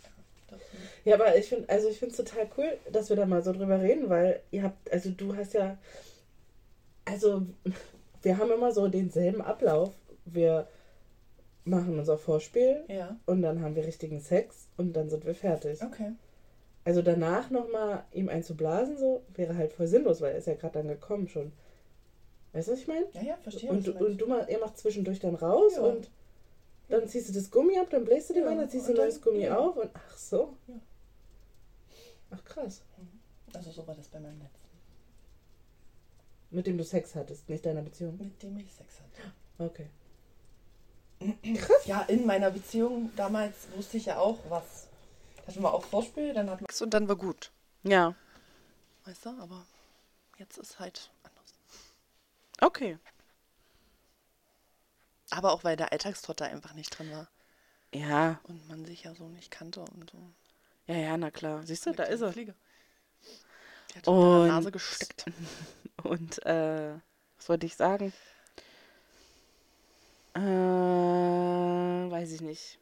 ja, das, Ja, aber ich finde, also ich finde es total cool, dass wir da mal so drüber reden, weil ihr habt, also du hast ja, also wir haben immer so denselben Ablauf. Wir machen unser Vorspiel ja, und dann haben wir richtigen Sex und dann sind wir fertig. okay. Also danach nochmal ihm einzublasen, so, wäre halt voll sinnlos, weil er ist ja gerade dann gekommen schon. Weißt du, was ich meine? Ja, ja, verstehe. Und, du- und du mal, ihr macht zwischendurch dann raus Ja. und dann ziehst du das Gummi ab, dann bläst du dem Ja, ein, dann ziehst du und neues Gummi ja. auf und ach so. Ja. Ach krass. Also so war das bei meinem letzten, Mit dem du Sex hattest, nicht deiner Beziehung. mit dem ich Sex hatte. Okay. Ja, in meiner Beziehung damals wusste ich ja auch, was. Hatten wir auch Vorspiel, dann hatten wir Sex und dann war gut. Ja. Weißt du, aber jetzt ist halt anders. Okay. Aber auch weil der Alltagstrott da einfach nicht drin war Ja, und man sich ja so nicht kannte und so. ja, ja, na klar. Siehst du, da ist er. Fliege. Die hat in Und- der Nase gesteckt. [laughs] Und, äh, was wollte ich sagen? Äh, weiß ich nicht.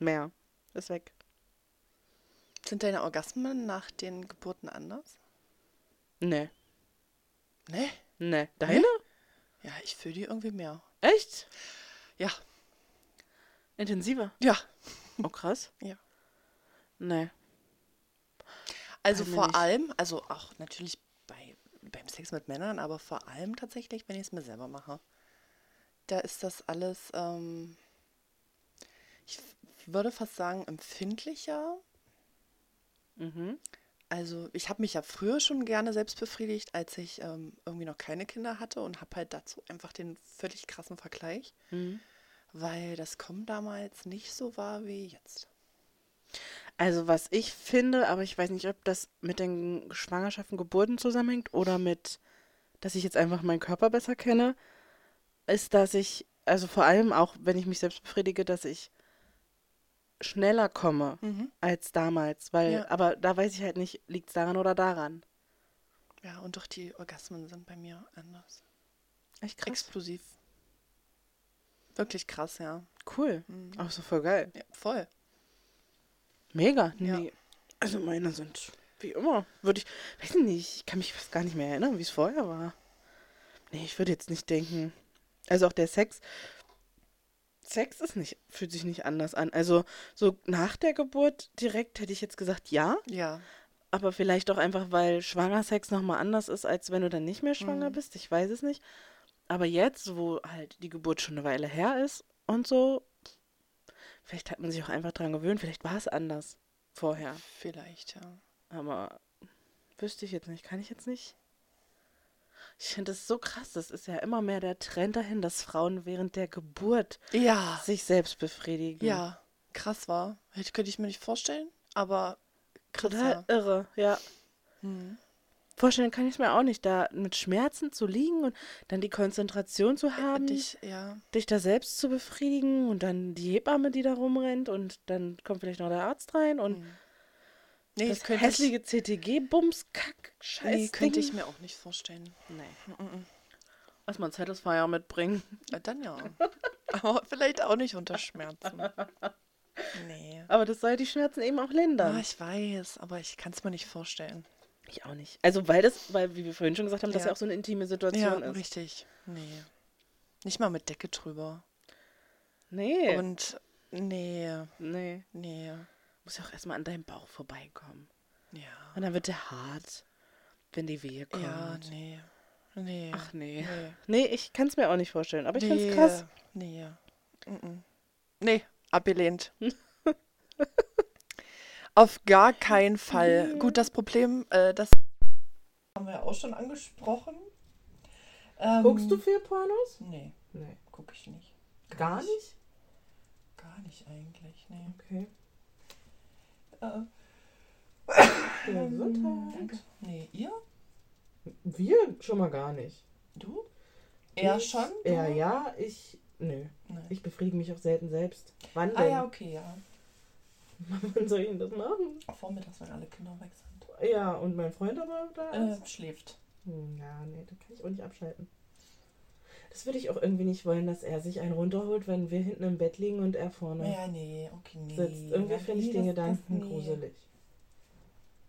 Mehr. Ist weg. Sind deine Orgasmen nach den Geburten anders? Nee. Nee. Nee. Deine? Ja, ich fühle die irgendwie mehr. Echt? Ja. Intensiver? Ja. Oh, krass. Ja. Nee. Also vor nicht. allem, also auch natürlich bei, beim Sex mit Männern, aber vor allem tatsächlich, wenn ich es mir selber mache. Da ist das alles, ähm, ich würde fast sagen, empfindlicher. Mhm. Also ich habe mich ja früher schon gerne selbst befriedigt, als ich ähm, irgendwie noch keine Kinder hatte und habe halt dazu einfach den völlig krassen Vergleich, Mhm. weil das Kommen damals nicht so war wie jetzt. Also was ich finde, aber ich weiß nicht, ob das mit den Schwangerschaften, Geburten zusammenhängt oder mit, dass ich jetzt einfach meinen Körper besser kenne, ist, dass ich, also vor allem auch, wenn ich mich selbst befriedige, dass ich schneller komme als damals, weil, Ja. aber da weiß ich halt nicht, liegt es daran oder daran. Ja, und doch die Orgasmen sind bei mir anders. Echt krass. Explosiv. Wirklich krass, ja. Cool. Auch so voll geil. ja voll. Mega. Ja. Nee. Also meine sind wie immer. Würde ich, weiß nicht, ich kann mich fast gar nicht mehr erinnern, wie es vorher war. Nee, ich würde jetzt nicht denken. Also auch der Sex. Sex ist nicht, fühlt sich nicht anders an. Also so nach der Geburt direkt hätte ich jetzt gesagt ja, Ja. aber vielleicht auch einfach, weil Schwangersex nochmal anders ist, als wenn du dann nicht mehr schwanger Mhm. bist. Ich weiß es nicht. Aber jetzt, wo halt die Geburt schon eine Weile her ist und so, vielleicht hat man sich auch einfach dran gewöhnt. Vielleicht war es anders vorher. Vielleicht, ja. Aber wüsste ich jetzt nicht, kann ich jetzt nicht. Ich finde das so krass. Das ist ja immer mehr der Trend dahin, dass Frauen während der Geburt Ja. sich selbst befriedigen. Ja. Krass war. Hätte, könnte ich mir nicht vorstellen, aber krass, Total irre, ja. Hm. Vorstellen kann ich es mir auch nicht, da mit Schmerzen zu liegen und dann die Konzentration zu haben, dich, Dich, ja. da selbst zu befriedigen und dann die Hebamme, die da rumrennt und dann kommt vielleicht noch der Arzt rein und Hm. Nee, das hässliche CTG-Bums-Kack, ich, scheiß nee, könnte ich mir auch nicht vorstellen. Nee. Lass mal ein Satisfier mitbringen. Ja, dann ja. aber vielleicht auch nicht unter Schmerzen. [laughs] Nee. Aber das soll die Schmerzen eben auch lindern. Ah, ich weiß, aber ich kann es mir nicht vorstellen. Ich auch nicht. Also weil das, weil, wie wir vorhin schon gesagt haben, das Ja. ja auch so eine intime Situation Ja, ist. richtig. Nee. Nicht mal mit Decke drüber. Nee. Und nee, nee. nee. muss ja auch erstmal an deinem Bauch vorbeikommen. Ja. Und dann wird der hart, wenn die Wehe kommt. Ja, nee. Nee. Ach nee. Nee. Nee, ich kann es mir auch nicht vorstellen, aber ich nee. find's krass. Nee. Mhm. Nee, abgelehnt. [laughs] Auf gar keinen Fall. Gut, das Problem, äh, das haben wir ja auch schon angesprochen. Ähm, Guckst du viel Pornos? Nee, Nee. gucke ich nicht. Gar nicht? Gar nicht eigentlich, nee. Okay. Äh, Ja, Gesundheit. danke. Nee, ihr? Wir schon mal gar nicht. Du? Er Ich- schon? Er ja, ich. Nö. Nee. Ich befriedige mich auch selten selbst. Wann denn? Ah ja, okay, ja. [laughs] Wann soll ich denn das machen? Vormittags, wenn alle Kinder weg sind. Ja, und mein Freund aber da Äh, ist? schläft. Hm, Ja, nee, da kann ich auch nicht abschalten. Das würde ich auch irgendwie nicht wollen, dass er sich einen runterholt, wenn wir hinten im Bett liegen und er vorne Ja, nee, okay, nee. sitzt. Irgendwie Ja, finde ich nee, den das- das- Gedanken nee. gruselig.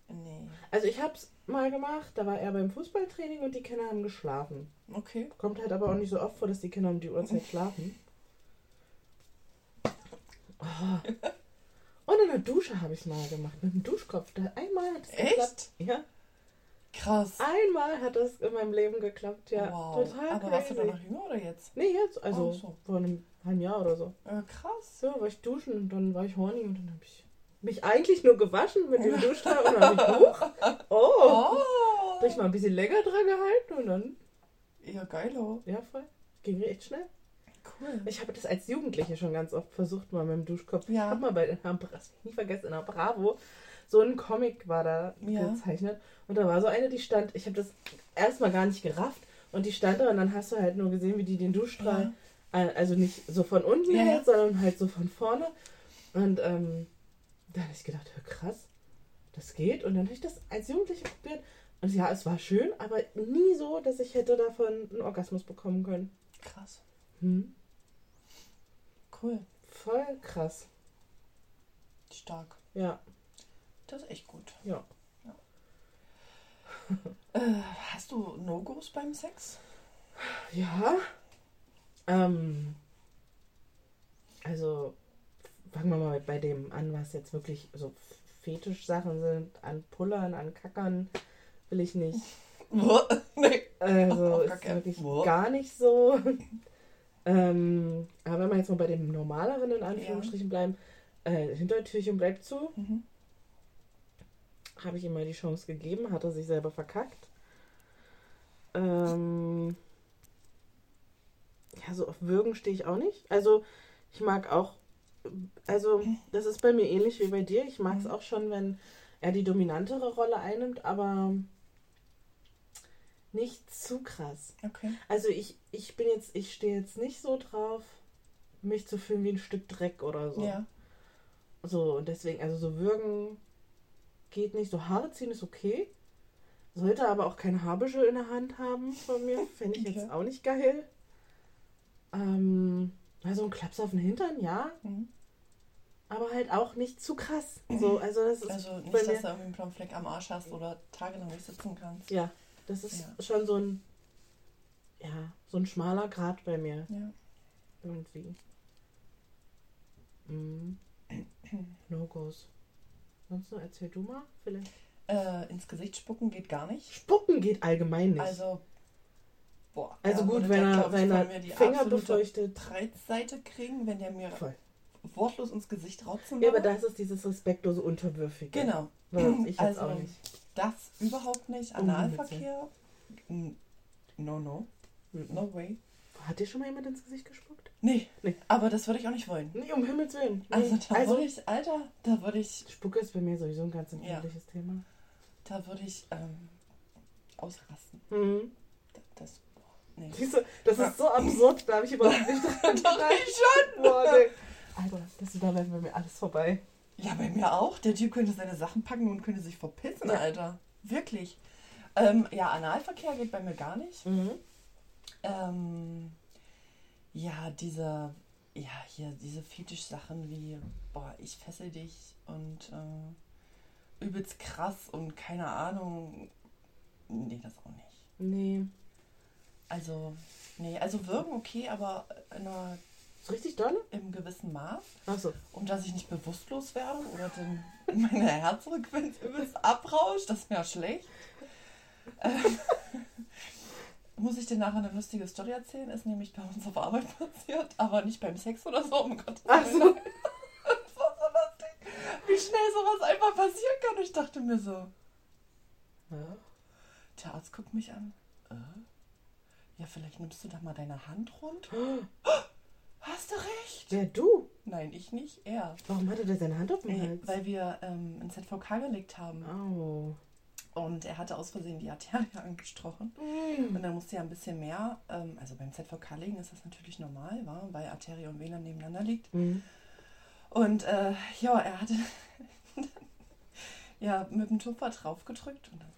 Nee. Also ich hab's mal gemacht, da war er beim Fußballtraining und die Kinder haben geschlafen. Okay. Kommt halt aber auch nicht so oft vor, dass die Kinder um die Uhrzeit schlafen. [laughs] Oh. Und in der Dusche habe ich es mal gemacht, mit dem Duschkopf. Da einmal hat es Echt? geklappt. Ja, Krass. einmal hat es in meinem Leben geklappt, ja. wow. Total Aber warst du crazy. da noch jünger oder jetzt? Nee, jetzt, also Ach so. vor einem halben Jahr oder so. Äh, krass. So, war ich duschen und dann war ich horny und dann habe ich mich eigentlich nur gewaschen mit dem Duschtab und dann hab ich, huch, [laughs] oh, Oh. hab ich mal ein bisschen länger dran gehalten und dann, Ja, geil, oh. ja voll, ging echt schnell. Cool. Ich habe das als Jugendliche schon ganz oft versucht, mal mit dem Duschkopf. Ich Ja. habe mal bei den das hab ich nie vergessen, in der Bravo, so ein Comic war da Ja. gezeichnet. Und da war so eine, die stand, ich habe das erstmal gar nicht gerafft. Und die stand da und dann hast du halt nur gesehen, wie die den Duschstrahl, äh, also nicht so von unten Ja, ja. hält, sondern halt so von vorne. Und ähm, da habe ich gedacht, hör, krass, das geht. Und dann habe ich das als Jugendliche probiert. Und ja, es war schön, aber nie so, dass ich hätte davon einen Orgasmus bekommen können. Krass. Hm? Cool. Voll krass. Stark. Ja, Das ist echt gut. ja. Äh, hast du No-Gos beim Sex? Ja. Ähm, also, fangen wir mal bei dem an, was jetzt wirklich so Fetischsachen sind. An Pullern, an Kackern will ich nicht. [laughs] nee. Also, ist wirklich gar nicht so. Ähm, aber wenn wir jetzt mal bei dem normaleren in Anführungsstrichen bleiben, äh, Hintertürchen bleibt zu. Mhm. Habe ich ihm mal die Chance gegeben, hat er sich selber verkackt. Ähm, ja, so auf Würgen stehe ich auch nicht. Also, ich mag auch, also, das ist bei mir ähnlich wie bei dir. Ich mag es Mhm. auch schon, wenn er die dominantere Rolle einnimmt, aber nicht zu krass. Okay. Also, ich, ich bin jetzt, ich stehe jetzt nicht so drauf, mich zu fühlen wie ein Stück Dreck oder so. Ja. So, und deswegen, also so würgen geht nicht. So Haare ziehen ist okay. Sollte aber auch kein Haarbüschel in der Hand haben von mir. Fände ich jetzt Okay. auch nicht geil. Ähm, also ein Klaps auf den Hintern, ja. Mhm. Aber halt auch nicht zu krass. So, also das ist Also nicht, dass du irgendwie einen Fleck am Arsch hast oder tagelang nicht sitzen kannst. ja, das ist Ja. schon so ein, ja, so ein schmaler Grad bei mir Ja. irgendwie. Mhm. No-Gos. Sonst noch, erzähl du mal, vielleicht. Äh, ins Gesicht spucken geht gar nicht. Spucken geht allgemein nicht. Also, boah. Also gut, wenn er, er die Finger befeuchtet. Breitseite kriegen, wenn der mir Voll. wortlos ins Gesicht rotzen Ja, aber das ist dieses respektlose Unterwürfige. Genau. Was ich jetzt Also, auch nicht. Das überhaupt nicht. Analverkehr. n- No, no. Mhm. No way. Hat dir schon mal jemand ins Gesicht gespuckt? Nee. Nee. Aber das würde ich auch nicht wollen. Nee, um Himmels Willen. Nee. Also da also würde ich, Alter, da würde ich, Spucke ist bei mir sowieso ein ganz Ja. empfindliches Thema. da würde ich ähm, ausrasten. Mhm. Das, nee. Siehst du, das ist so absurd, da habe ich überhaupt nicht [laughs] dran Doch, gedacht. ich schon. Boah, nee. Alter, das da wäre bei mir alles vorbei. Ja, bei mir auch. Der Typ könnte seine Sachen packen und könnte sich verpissen, Ja. Alter. Wirklich. Ähm, ja, Analverkehr geht bei mir gar nicht. Mhm. Ähm, ja, diese, ja, hier, diese Fetisch-Sachen wie, boah, ich fessel dich und äh, übelst krass und keine Ahnung. Nee, das auch nicht. Nee. Also, nee, also wirken okay, aber in einer Ist richtig dolle? im gewissen Maß. Achso. Und dass ich nicht bewusstlos werde oder dann [laughs] meine Herzfrequenz übelst abrauscht, das ist mir ja schlecht. Ähm, [laughs] muss ich dir nachher eine lustige Story erzählen? Ist nämlich bei uns auf Arbeit [laughs] passiert, aber nicht beim Sex oder so, um Gottes Ach Willen. so. Das war so lustig, wie schnell sowas einfach passieren kann. Ich dachte mir so, Ja. der Arzt guckt mich an. Äh? Ja, vielleicht nimmst du da mal deine Hand runter. [gasps] [gasps] Du recht? Wer du? Nein, ich nicht, er. Warum hatte der seine Hand auf dem Hals? weil wir ähm, ein ZVK gelegt haben. Oh. Und er hatte aus Versehen die Arterie [laughs] angestrochen. Mm. Und dann musste er ein bisschen mehr, ähm, also beim ZVK legen ist das natürlich normal, wa? weil Arterie und Vena nebeneinander liegt. Mhm. Und äh, ja, er hatte [laughs] ja mit dem Tupfer draufgedrückt und dann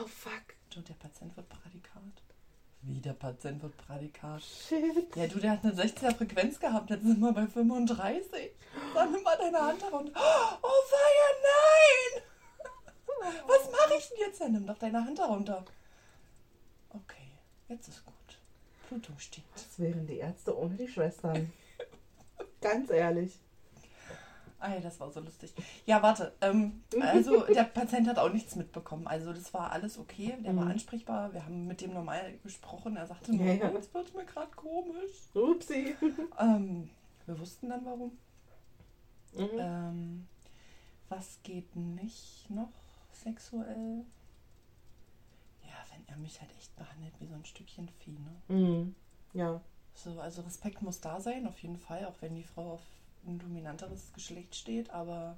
Oh, fuck. und der Patient wird Prädikat. Wie der Patient wird Prädikat. Shit. Ja, du, der hat eine 16er Frequenz gehabt, jetzt sind wir bei 35. Dann nimm mal deine Hand herunter. Oh, weia, nein! Was mache ich denn jetzt? Ja, nimm doch deine Hand herunter. Okay, jetzt ist gut. Blutung steht. Was wären die Ärzte ohne die Schwestern? Ganz ehrlich. Ey, das war so lustig. Ja, warte. Ähm, also, [laughs] der Patient hat auch nichts mitbekommen. Also, das war alles okay. Der war Mhm. ansprechbar. Wir haben mit dem normal gesprochen. Er sagte nur, Ja, ja. jetzt wird mir gerade komisch. Upsi. [laughs] Ähm, wir wussten dann warum. Mhm. Ähm, was geht nicht noch sexuell? Ja, wenn er mich halt echt behandelt wie so ein Stückchen Vieh, ne? Mhm. Ja. So, also Respekt muss da sein, auf jeden Fall, auch wenn die Frau auf ein dominanteres Geschlecht steht, aber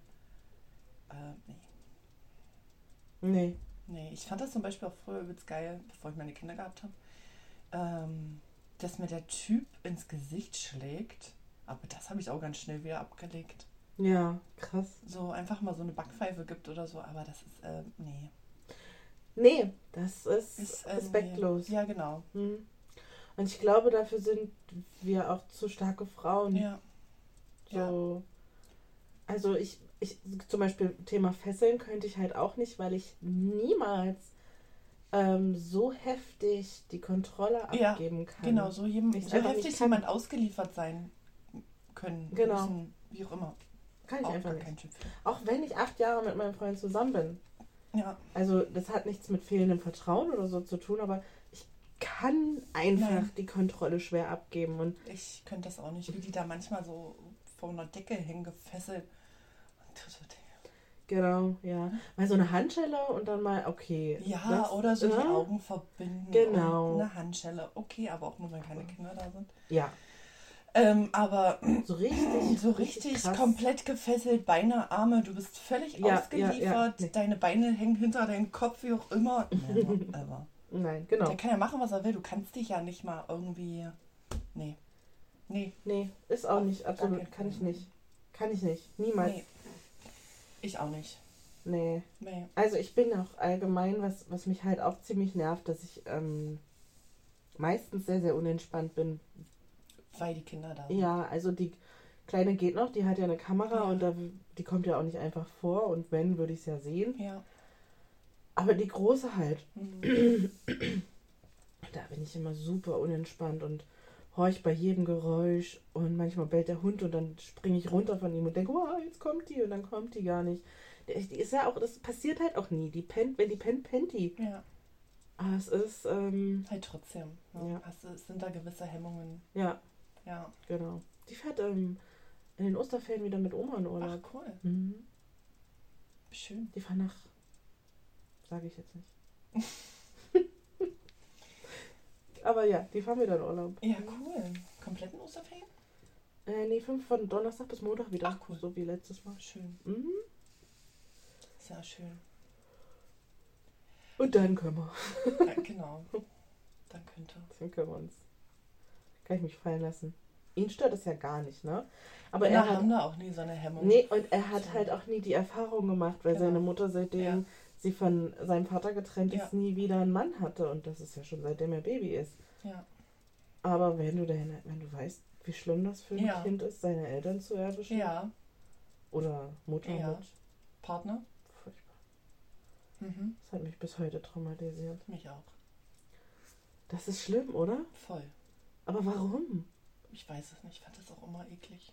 äh, nee. Nee. Nee, ich fand das zum Beispiel auch früher übelst geil, bevor ich meine Kinder gehabt habe, ähm, dass mir der Typ ins Gesicht schlägt. Aber das habe ich auch ganz schnell wieder abgelegt. Ja, krass. So einfach mal so eine Backpfeife gibt oder so, aber das ist, äh, nee. Nee, das ist, Ist, äh, respektlos. Nee. Ja, genau. Mhm. Und ich glaube, dafür sind wir auch zu starke Frauen. Ja. So. Also ich, ich, zum Beispiel Thema Fesseln könnte ich halt auch nicht, weil ich niemals ähm, so heftig die Kontrolle Ja, abgeben kann. Genau, so, jedem, Ich so heftig jemand ausgeliefert sein können. Genau. Müssen, wie auch immer. Kann ich auch einfach nicht. Auch wenn ich acht Jahre mit meinem Freund zusammen bin. Ja, Also das hat nichts mit fehlendem Vertrauen oder so zu tun, aber ich kann einfach Nein. die Kontrolle schwer abgeben. Und ich könnte das auch nicht, wie die da manchmal so vor einer Decke hängen, gefesselt. Genau, ja. Mal so eine Handschelle und dann mal, okay. Ja, das- oder so die ja, Augen verbinden. Genau. Eine Handschelle. Okay, aber auch nur, wenn keine Kinder da sind. Ja, Ähm, aber [clears throat] so richtig. so richtig krass. komplett gefesselt, Beine, Arme, du bist völlig Ja, ja, ausgeliefert, ja, nee. deine Beine hängen hinter deinem Kopf, wie auch immer. [laughs] Never, ever. Nein, genau. Der kann ja machen, was er will. Du kannst dich ja nicht mal irgendwie. Nee. Nee, Nee, ist auch nicht, absolut. keinen Kann ich nicht. Kann ich nicht. Niemals. nee. Ich auch nicht. Nee. Nee. Also ich bin auch allgemein, was, was mich halt auch ziemlich nervt, dass ich ähm, meistens sehr, sehr unentspannt bin. Weil die Kinder da sind. Ja, also die Kleine geht noch, die hat ja eine Kamera Ja. und da, die kommt ja auch nicht einfach vor und wenn, würde ich es ja sehen. Ja. Aber die Große halt, Mhm. da bin ich immer super unentspannt und horch bei jedem Geräusch und manchmal bellt der Hund und dann springe ich runter von ihm und denke, wow, jetzt kommt die und dann kommt die gar nicht. Die ist ja auch, das passiert halt auch nie. Die pennt, wenn die pennt, pennt die. Ja. Aber es ist, ähm, Halt trotzdem. Ne? Ja. Hast, du- es sind da gewisse Hemmungen. ja, Ja. genau. Die fährt ähm, in den Osterferien wieder mit Oma in Ach, Urlaub. cool. Mhm. Schön. Die fahren nach, sage ich jetzt nicht. [laughs] Aber ja, die fahren wieder in Urlaub. Ja, cool. Kompletten Osterferien? Äh, nee, fünf von Donnerstag bis Montag wieder. Ach, cool. So wie letztes Mal. Schön. Mhm. Sehr schön. Und dann können wir. Ja, genau. Dann könnte. Dann können wir uns. Kann ich mich fallen lassen. Ihn stört das ja gar nicht, ne? Aber Männer er hat. haben da auch nie so eine Hemmung. Nee, und er hat So. halt auch nie die Erfahrung gemacht, weil Genau. seine Mutter, seitdem Ja. Sie von seinem Vater getrennt Ja. ist, nie wieder einen Mann hatte. Und das ist ja schon seitdem er Baby ist. Ja. Aber wenn du denn, wenn du weißt, wie schlimm das für ein Ja. Kind ist, seine Eltern zu erwischen. Ja. Oder Mutter Ja. mit. Partner? Furchtbar. Mhm. Das hat mich bis heute traumatisiert. Mich auch. Das ist schlimm, oder? Voll. Aber warum? ich weiß es nicht, ich fand das auch immer eklig.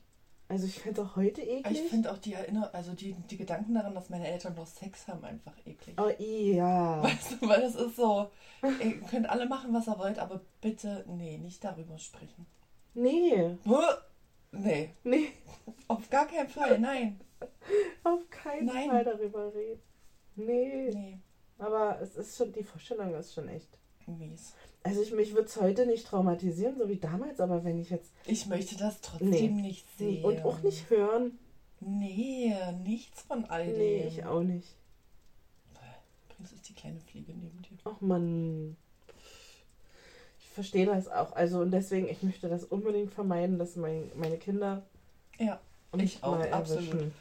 Also ich finde es auch heute eklig. Ich finde auch die Erinner also die, die Gedanken daran, dass meine Eltern noch Sex haben, einfach eklig. oh ja. Weißt du, weil das ist so, ihr könnt alle machen, was ihr wollt, aber bitte, nee, nicht darüber sprechen. Nee. Nee, Nee. auf gar keinen Fall, nein. Auf keinen Nein. Fall darüber reden. Nee. Nee, Aber es ist schon, die Vorstellung ist schon echt. Mies. Also ich, mich würde es heute nicht traumatisieren, so wie damals, aber wenn ich jetzt. Ich möchte das trotzdem Nee. nicht sehen. Und auch nicht hören. Nee, nichts von all dem. Nee, ich auch nicht. Übrigens ist die kleine Fliege neben dir. Ach man. Ich verstehe das auch. Also und deswegen, ich möchte das unbedingt vermeiden, dass mein, meine Kinder Ja, uns Ich auch, absolut. erwischen.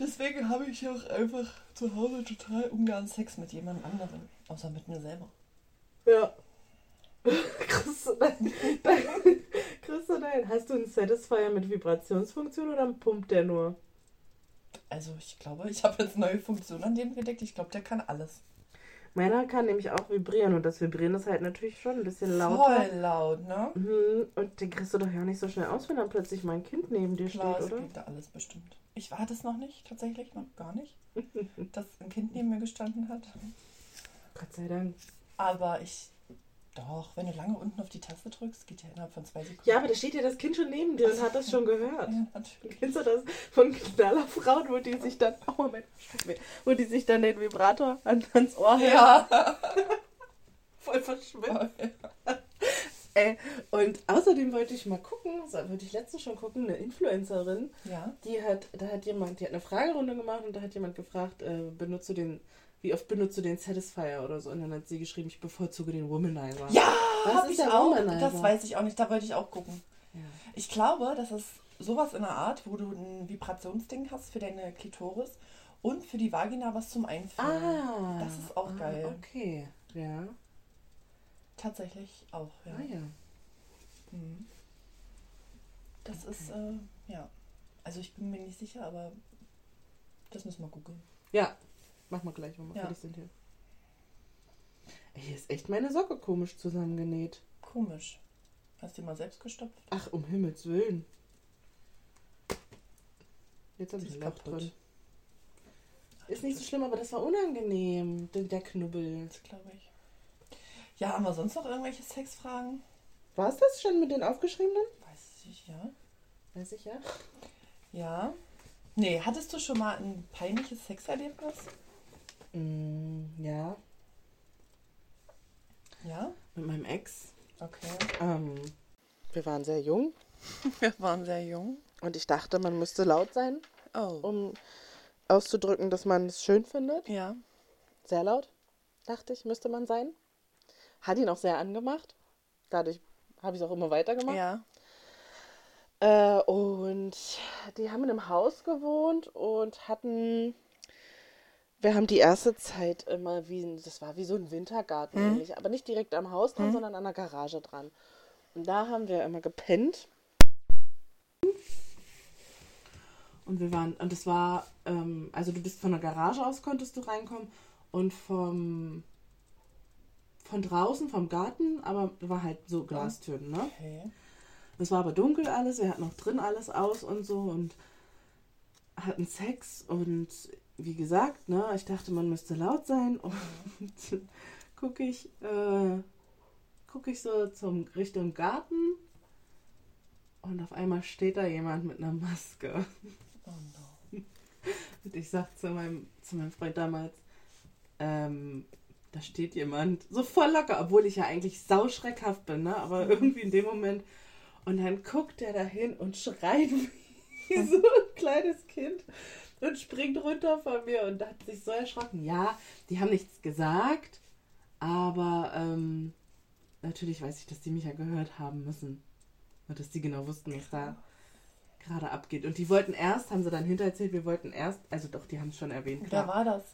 deswegen habe ich auch einfach zu Hause total ungern Sex mit jemand anderem. Außer mit mir selber. Ja. [laughs] Du dein, [laughs] du dein, hast du einen Satisfier mit Vibrationsfunktion oder pumpt der nur? Also ich glaube, ich habe jetzt neue Funktionen an dem gedeckt. Ich glaube, der kann alles. Meiner kann nämlich auch vibrieren und das Vibrieren ist halt natürlich schon ein bisschen lauter. Voll laut, ne? Mhm, Und den kriegst du doch ja nicht so schnell aus, wenn dann plötzlich mein Kind neben dir Klar, steht, oder? geht da alles bestimmt. Ich war das noch nicht, tatsächlich noch gar nicht, [laughs] dass ein Kind neben mir gestanden hat. Gott sei Dank. Aber ich, doch, wenn du lange unten auf die Taste drückst, geht ja innerhalb von zwei Sekunden. Ja, aber da steht ja das Kind schon neben dir und hat das schon gehört. Ja, natürlich. Kennst du das von Knallerfrauen, wo die sich dann, oh Moment, wo die sich dann den Vibrator an, ans Ohr hält, Ja. [laughs] voll verschwimmt. Ey, und außerdem wollte ich mal gucken, so, wollte ich letztens schon gucken, eine Influencerin, Ja. die hat, da hat jemand, die hat eine Fragerunde gemacht und da hat jemand gefragt, äh, benutzt du den, wie oft benutzt du den Satisfier oder so? Und dann hat sie geschrieben, ich bevorzuge den Womanizer. Ja, hab ist ich der auch. Womanizer? Das weiß ich auch nicht, da wollte ich auch gucken. Ja. Ich glaube, das ist sowas in der Art, wo du ein Vibrationsding hast für deine Klitoris und für die Vagina was zum Einführen. Ah. Das ist auch ah, geil. Okay, ja. Tatsächlich auch, ja. Ah ja. Mhm. Das ist, äh, ja. Also ich bin mir nicht sicher, aber das müssen wir googeln. Ja, machen wir gleich, wenn wir Ja. fertig sind hier. Hier ist echt meine Socke komisch zusammengenäht. Komisch. Hast du die mal selbst gestopft? Ach, um Himmels Willen. Jetzt habe Sie ich Loch drin. Ist nicht so schlimm, aber das war unangenehm, der, der Knubbel. Das glaube ich. Ja, haben wir sonst noch irgendwelche Sexfragen? War es das schon mit den aufgeschriebenen? Weiß ich, ja. Weiß ich ja. Ja. Nee, hattest du schon mal ein peinliches Sexerlebnis? Mm, ja, Ja. mit meinem Ex. Okay. Ähm, wir waren sehr jung [laughs] Wir waren sehr jung. und ich dachte, man müsste laut sein, Oh. um auszudrücken, dass man es schön findet. Ja. Sehr laut, dachte ich, müsste man sein. Hat ihn auch sehr angemacht. Dadurch habe ich es auch immer weitergemacht. Ja. Äh, und die haben in einem Haus gewohnt und hatten. Wir haben die erste Zeit immer wie, das war wie so ein Wintergarten ähnlich, aber nicht direkt am Haus dran, sondern an der Garage dran. Und da haben wir immer gepennt. Und wir waren, und es war, ähm, also du bist von der Garage aus konntest du reinkommen und vom, von draußen, vom Garten, aber war halt so Glastüren, ne? Okay. Es war aber dunkel alles, wir hatten noch drin alles aus und so und hatten Sex und wie gesagt, ne, ich dachte, man müsste laut sein und [laughs] gucke ich, äh, gucke ich so zum Richtung Garten und auf einmal steht da jemand mit einer Maske. Oh no. Und ich sag zu meinem, zu meinem Freund damals, ähm, da steht jemand, so voll locker, obwohl ich ja eigentlich sauschreckhaft bin, ne? Aber irgendwie in dem Moment. Und dann guckt er dahin und schreit [laughs] wie so ein kleines Kind und springt runter von mir und hat sich so erschrocken. Ja, die haben nichts gesagt, aber ähm, natürlich weiß ich, dass die mich ja gehört haben müssen. Und dass die genau wussten, was da gerade abgeht. Und die wollten erst, haben sie dann hintererzählt, wir wollten erst, also doch, die haben es schon erwähnt, Wer war das?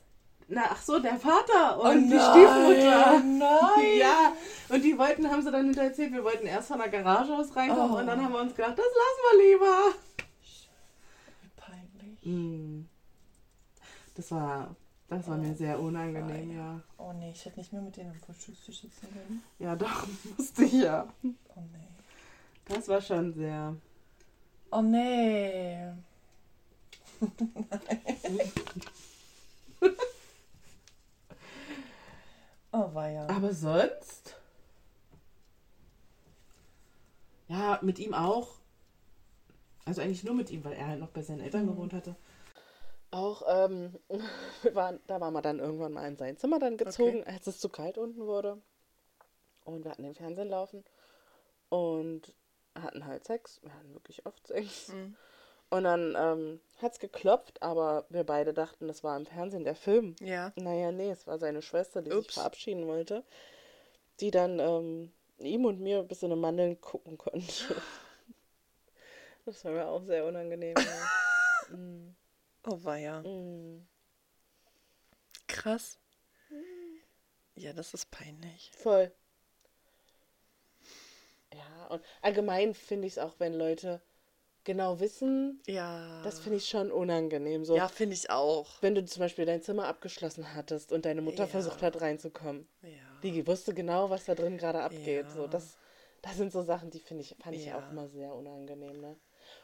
Na, ach so, der Vater und Oh die nein, Stiefmutter. Nein. [laughs] Ja, und die wollten, haben sie dann hinterher erzählt, wir wollten erst von der Garage aus reinkommen Oh. und dann haben wir uns gedacht, das lassen wir lieber. Hm. Das war, das war mir sehr unangenehm, ja. Oh nee, ich hätte nicht mehr mit denen am Frühstückstisch sitzen können. Ja, doch, [laughs] musste ich ja. Oh nee. Das war schon sehr. Oh nee. [laughs] oh weia. Aber sonst? Ja, mit ihm auch. Also eigentlich nur mit ihm, weil er halt noch bei seinen Eltern Mhm. gewohnt hatte. Auch, ähm, [laughs] wir waren, da waren wir dann irgendwann mal in sein Zimmer dann gezogen, als es zu kalt unten wurde. Und wir hatten den Fernsehen laufen und hatten halt Sex. Wir hatten wirklich oft Sex. Mhm. Und dann ähm, hat es geklopft, aber wir beide dachten, das war im Fernsehen der Film. Ja. Naja, nee, es war seine Schwester, die sich Ups. verabschieden wollte, die dann ähm, ihm und mir bis in eine Mandeln gucken konnte. [laughs] Das war mir auch sehr unangenehm. Ja. [laughs] mm, Oh weia. mm, Krass. Ja, das ist peinlich. voll. Ja, und allgemein finde ich es auch, wenn Leute genau wissen, Ja. das finde ich schon unangenehm. So, Ja, finde ich auch. wenn du zum Beispiel dein Zimmer abgeschlossen hattest und deine Mutter Ja. versucht hat reinzukommen. Ja. Die wusste genau, was da drin gerade abgeht. Ja. So, das, das sind so Sachen, die finde ich, fand ich auch immer sehr unangenehm, ne?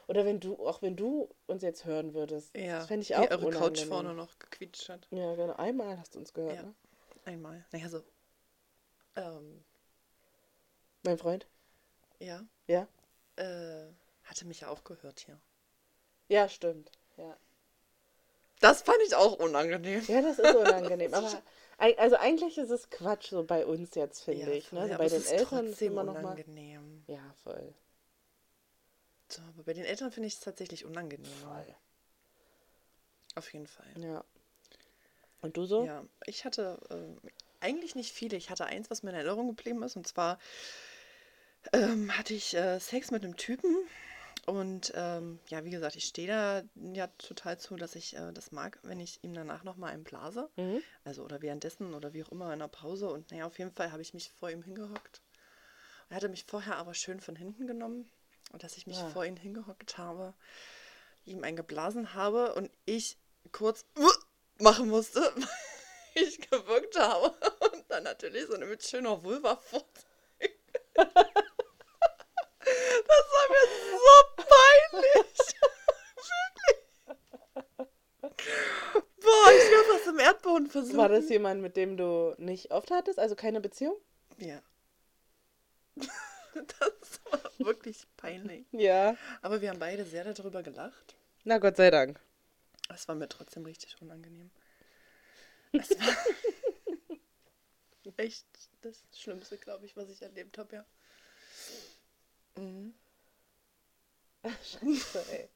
Oder wenn du, auch wenn du uns jetzt hören würdest, Ja. das fände ich Wie auch eure unangenehm. Couch vorne noch gequietscht hat. Ja, genau. Einmal hast du uns gehört, Ja. ne? Einmal. Naja, so. Ähm, Mein Freund? ja. Ja? Äh, hatte mich ja auch gehört hier. Ja, stimmt. Ja, Das fand ich auch unangenehm. ja das ist unangenehm. [laughs] aber also eigentlich ist es Quatsch so bei uns jetzt, finde ich. voll, Ne? Aber bei den Eltern ist immer noch mal. Ja, voll. So, aber bei den Eltern finde ich es tatsächlich unangenehm. Voll. Auf jeden Fall. Ja. Und du so? Ja, ich hatte ähm, eigentlich nicht viele. Ich hatte eins, was mir in Erinnerung geblieben ist. Und zwar ähm, hatte ich äh, Sex mit einem Typen. Und ähm, ja, wie gesagt, ich stehe da ja total zu, dass ich äh, das mag, wenn ich ihm danach nochmal einen blase. Mhm. Also oder währenddessen oder wie auch immer in der Pause. Und naja, auf jeden Fall habe ich mich vor ihm hingehockt. Er hatte mich vorher aber schön von hinten genommen. Und dass ich mich Ah. vor ihn hingehockt habe, ihm einen geblasen habe und ich kurz machen musste, [laughs] weil ich gewirkt habe. Und dann natürlich so eine mit schöner Vulva fort. Das war mir so peinlich. Wirklich. Boah, ich wäre fast im Erdboden versucht. War das jemand, mit dem du nicht oft hattest? Also keine Beziehung? Ja. [laughs] Das [laughs] wirklich peinlich. Ja. Aber wir haben beide sehr darüber gelacht. Na Gott sei Dank. Es war mir trotzdem richtig unangenehm. Es war [laughs] echt das Schlimmste, glaube ich, was ich erlebt habe, ja. Mhm. [laughs] Scheiße, ey.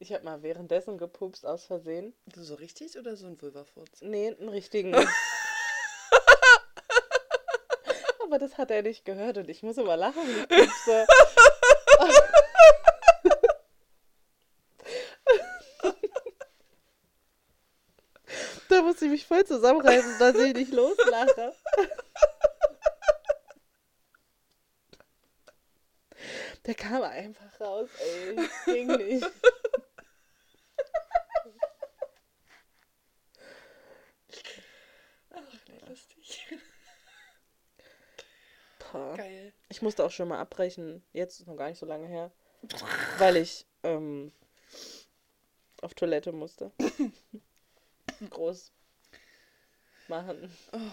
Ich habe mal währenddessen gepupst aus Versehen. So richtig oder so ein Vulvafurz? Nee, einen richtigen. Aber das hat er nicht gehört und ich muss immer lachen, ich. [laughs] Da muss ich mich voll zusammenreißen, dass ich nicht loslache. Der kam einfach raus, ey. Ging nicht. Ach, nee, lustig. Boah. Geil. Ich musste auch schon mal abbrechen. Jetzt ist noch gar nicht so lange her. Weil ich ähm, auf Toilette musste. [laughs] Groß machen.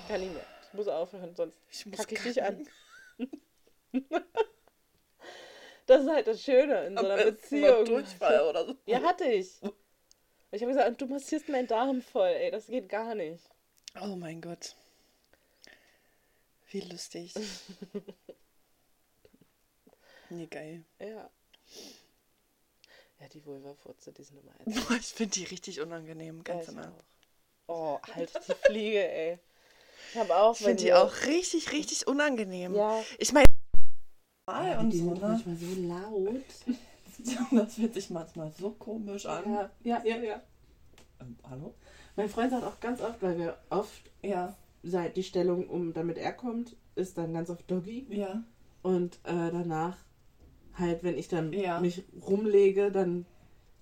Kann nicht mehr. Ich muss aufhören, sonst Ich muss kacke ich dich an. [laughs] Das ist halt das Schöne in so einer Beziehung. Durchfall oder so. Ja, hatte ich. Ich habe gesagt, du massierst meinen Darm voll, ey, das geht gar nicht. Oh mein Gott. Wie lustig. [laughs] nee, geil. Ja. Ja, die Vulva-Furze, die sind immer [laughs] ätzend. Boah, ich finde die richtig unangenehm, ganz Ja, im ich Ernst. auch. Oh, [laughs] halt die Fliege, ey. Ich habe auch, Ich finde die auch richtig, richtig unangenehm. Ja. Ich meine, Ja, und die so, sind ne? manchmal so laut. Das fühlt sich manchmal so komisch an. Ja, ja, ja, ja. Ähm, hallo? Mein Freund sagt auch ganz oft, weil wir oft Ja, die Stellung, um damit er kommt, ist dann ganz oft Doggy. ja. Und äh, danach, halt, wenn ich dann Ja. mich rumlege, dann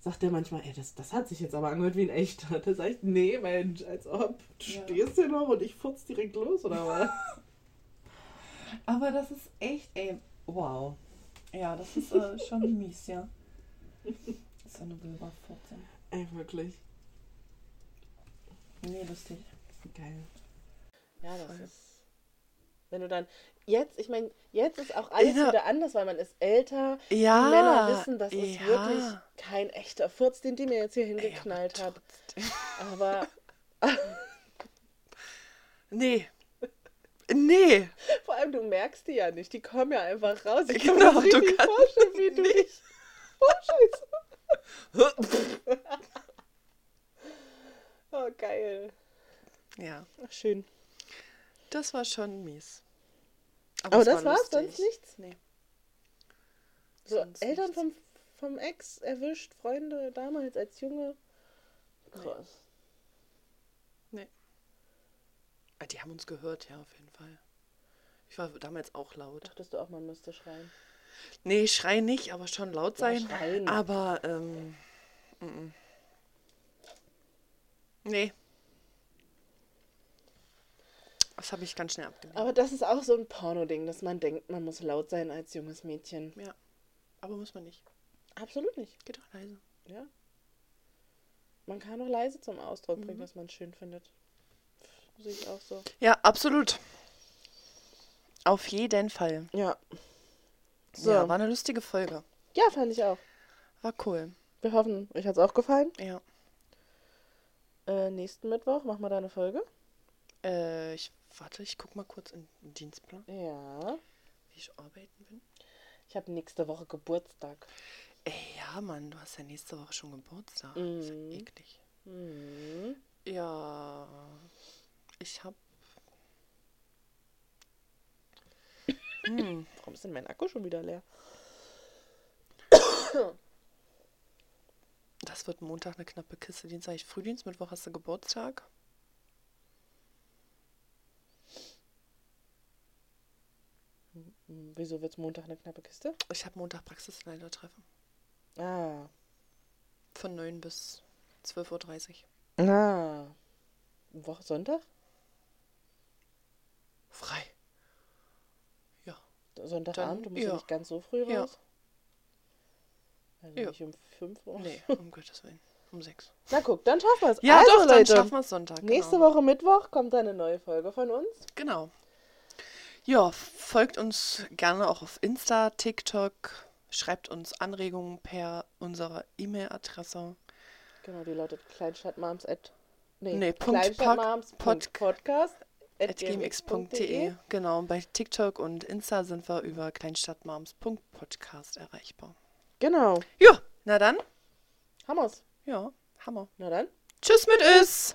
sagt er manchmal, ey, das, das hat sich jetzt aber angehört wie ein echter. [laughs] Da sag ich, nee, Mensch, als ob du Ja. stehst hier noch und ich futz direkt los, oder was? [laughs] Aber das ist echt, ey, wow. Ja, das ist äh, [laughs] schon mies, ja. So eine Wilberfurze. Ey, wirklich. Nee, lustig. Geil. Ja, das ist. Wenn du dann. Jetzt, ich meine, jetzt ist auch alles Ja. wieder anders, weil man ist älter. Ja. Die Männer wissen, das ist ja. wirklich kein echter Furz, den die mir jetzt hier hingeknallt Ja, hat. Aber [laughs] Nee. Nee. vor allem, du merkst die ja nicht. Die kommen ja einfach raus. Ich kann Genau, mir das du richtig kannst vorstellen, wie du nicht. dich. Oh, [laughs] Scheiße. [laughs] Oh, geil. Ja, Ach, schön. Das war schon mies. Aber es das war war's, sonst nichts? Nee. So, Sonst Eltern nichts. vom, vom Ex erwischt, Freunde damals als Junge. Krass. Ah, Die haben uns gehört, ja, auf jeden Fall. Ich war damals auch laut. Dachtest du auch, man müsste schreien? Nee, schrei nicht, aber schon laut sein. schreien. Aber, ähm. mm. Nee. Das habe ich ganz schnell abgelehnt. Aber das ist auch so ein Porno-Ding, dass man denkt, man muss laut sein als junges Mädchen. ja. Aber muss man nicht. Absolut nicht. Geht doch leise. Ja. Man kann auch leise zum Ausdruck Mhm. bringen, was man schön findet. Sehe ich auch so. Ja, absolut. Auf jeden Fall. Ja. So. So. Ja, war eine lustige Folge. Ja, fand ich auch. War cool. Wir hoffen, euch hat es auch gefallen. Ja. Äh, nächsten Mittwoch machen wir da eine Folge. Äh, ich warte, ich guck mal kurz in den Dienstplan, Ja. wie ich arbeiten bin. Ich habe nächste Woche Geburtstag. Ey, ja, Mann, du hast ja nächste Woche schon Geburtstag. Ist ja Mhm. eklig. Mhm. Ja, ich hab. [coughs] Hm, Warum ist denn mein Akku schon wieder leer? das wird Montag eine knappe Kiste. Dienstag ich Frühdienst, Mittwoch hast du Geburtstag. Hm, Wieso wird es Montag eine knappe Kiste? Ich habe Montag Praxisleitertreffen. Ah. Von 9 bis 12.30 Uhr. Ah. Woche Sonntag? Frei. Ja. Sonntagabend? Du musst ja. ja. nicht ganz so früh Ja. raus? Also Ja. nicht um 5 Uhr? Nee, [laughs] um Gottes Willen. Um 6. Na guck, dann schaffen wir es. Ja, also, doch, dann Leute, schaffen wir es Sonntag. nächste genau. Woche Mittwoch kommt dann eine neue Folge von uns. Genau. Ja, folgt uns gerne auch auf Insta, TikTok. Schreibt uns Anregungen per unserer E-Mail-Adresse. Genau, die lautet kleinstadtmoms at nee, Nee, Punkt kleinstadtmoms Pod- Punkt Podcast at at gmx.de. Genau, und bei TikTok und Insta sind wir über kleinstadtmoms.podcast erreichbar. Genau. Ja, na dann. Wir's. Ja, Hammer. Na dann. Tschüss mit Is.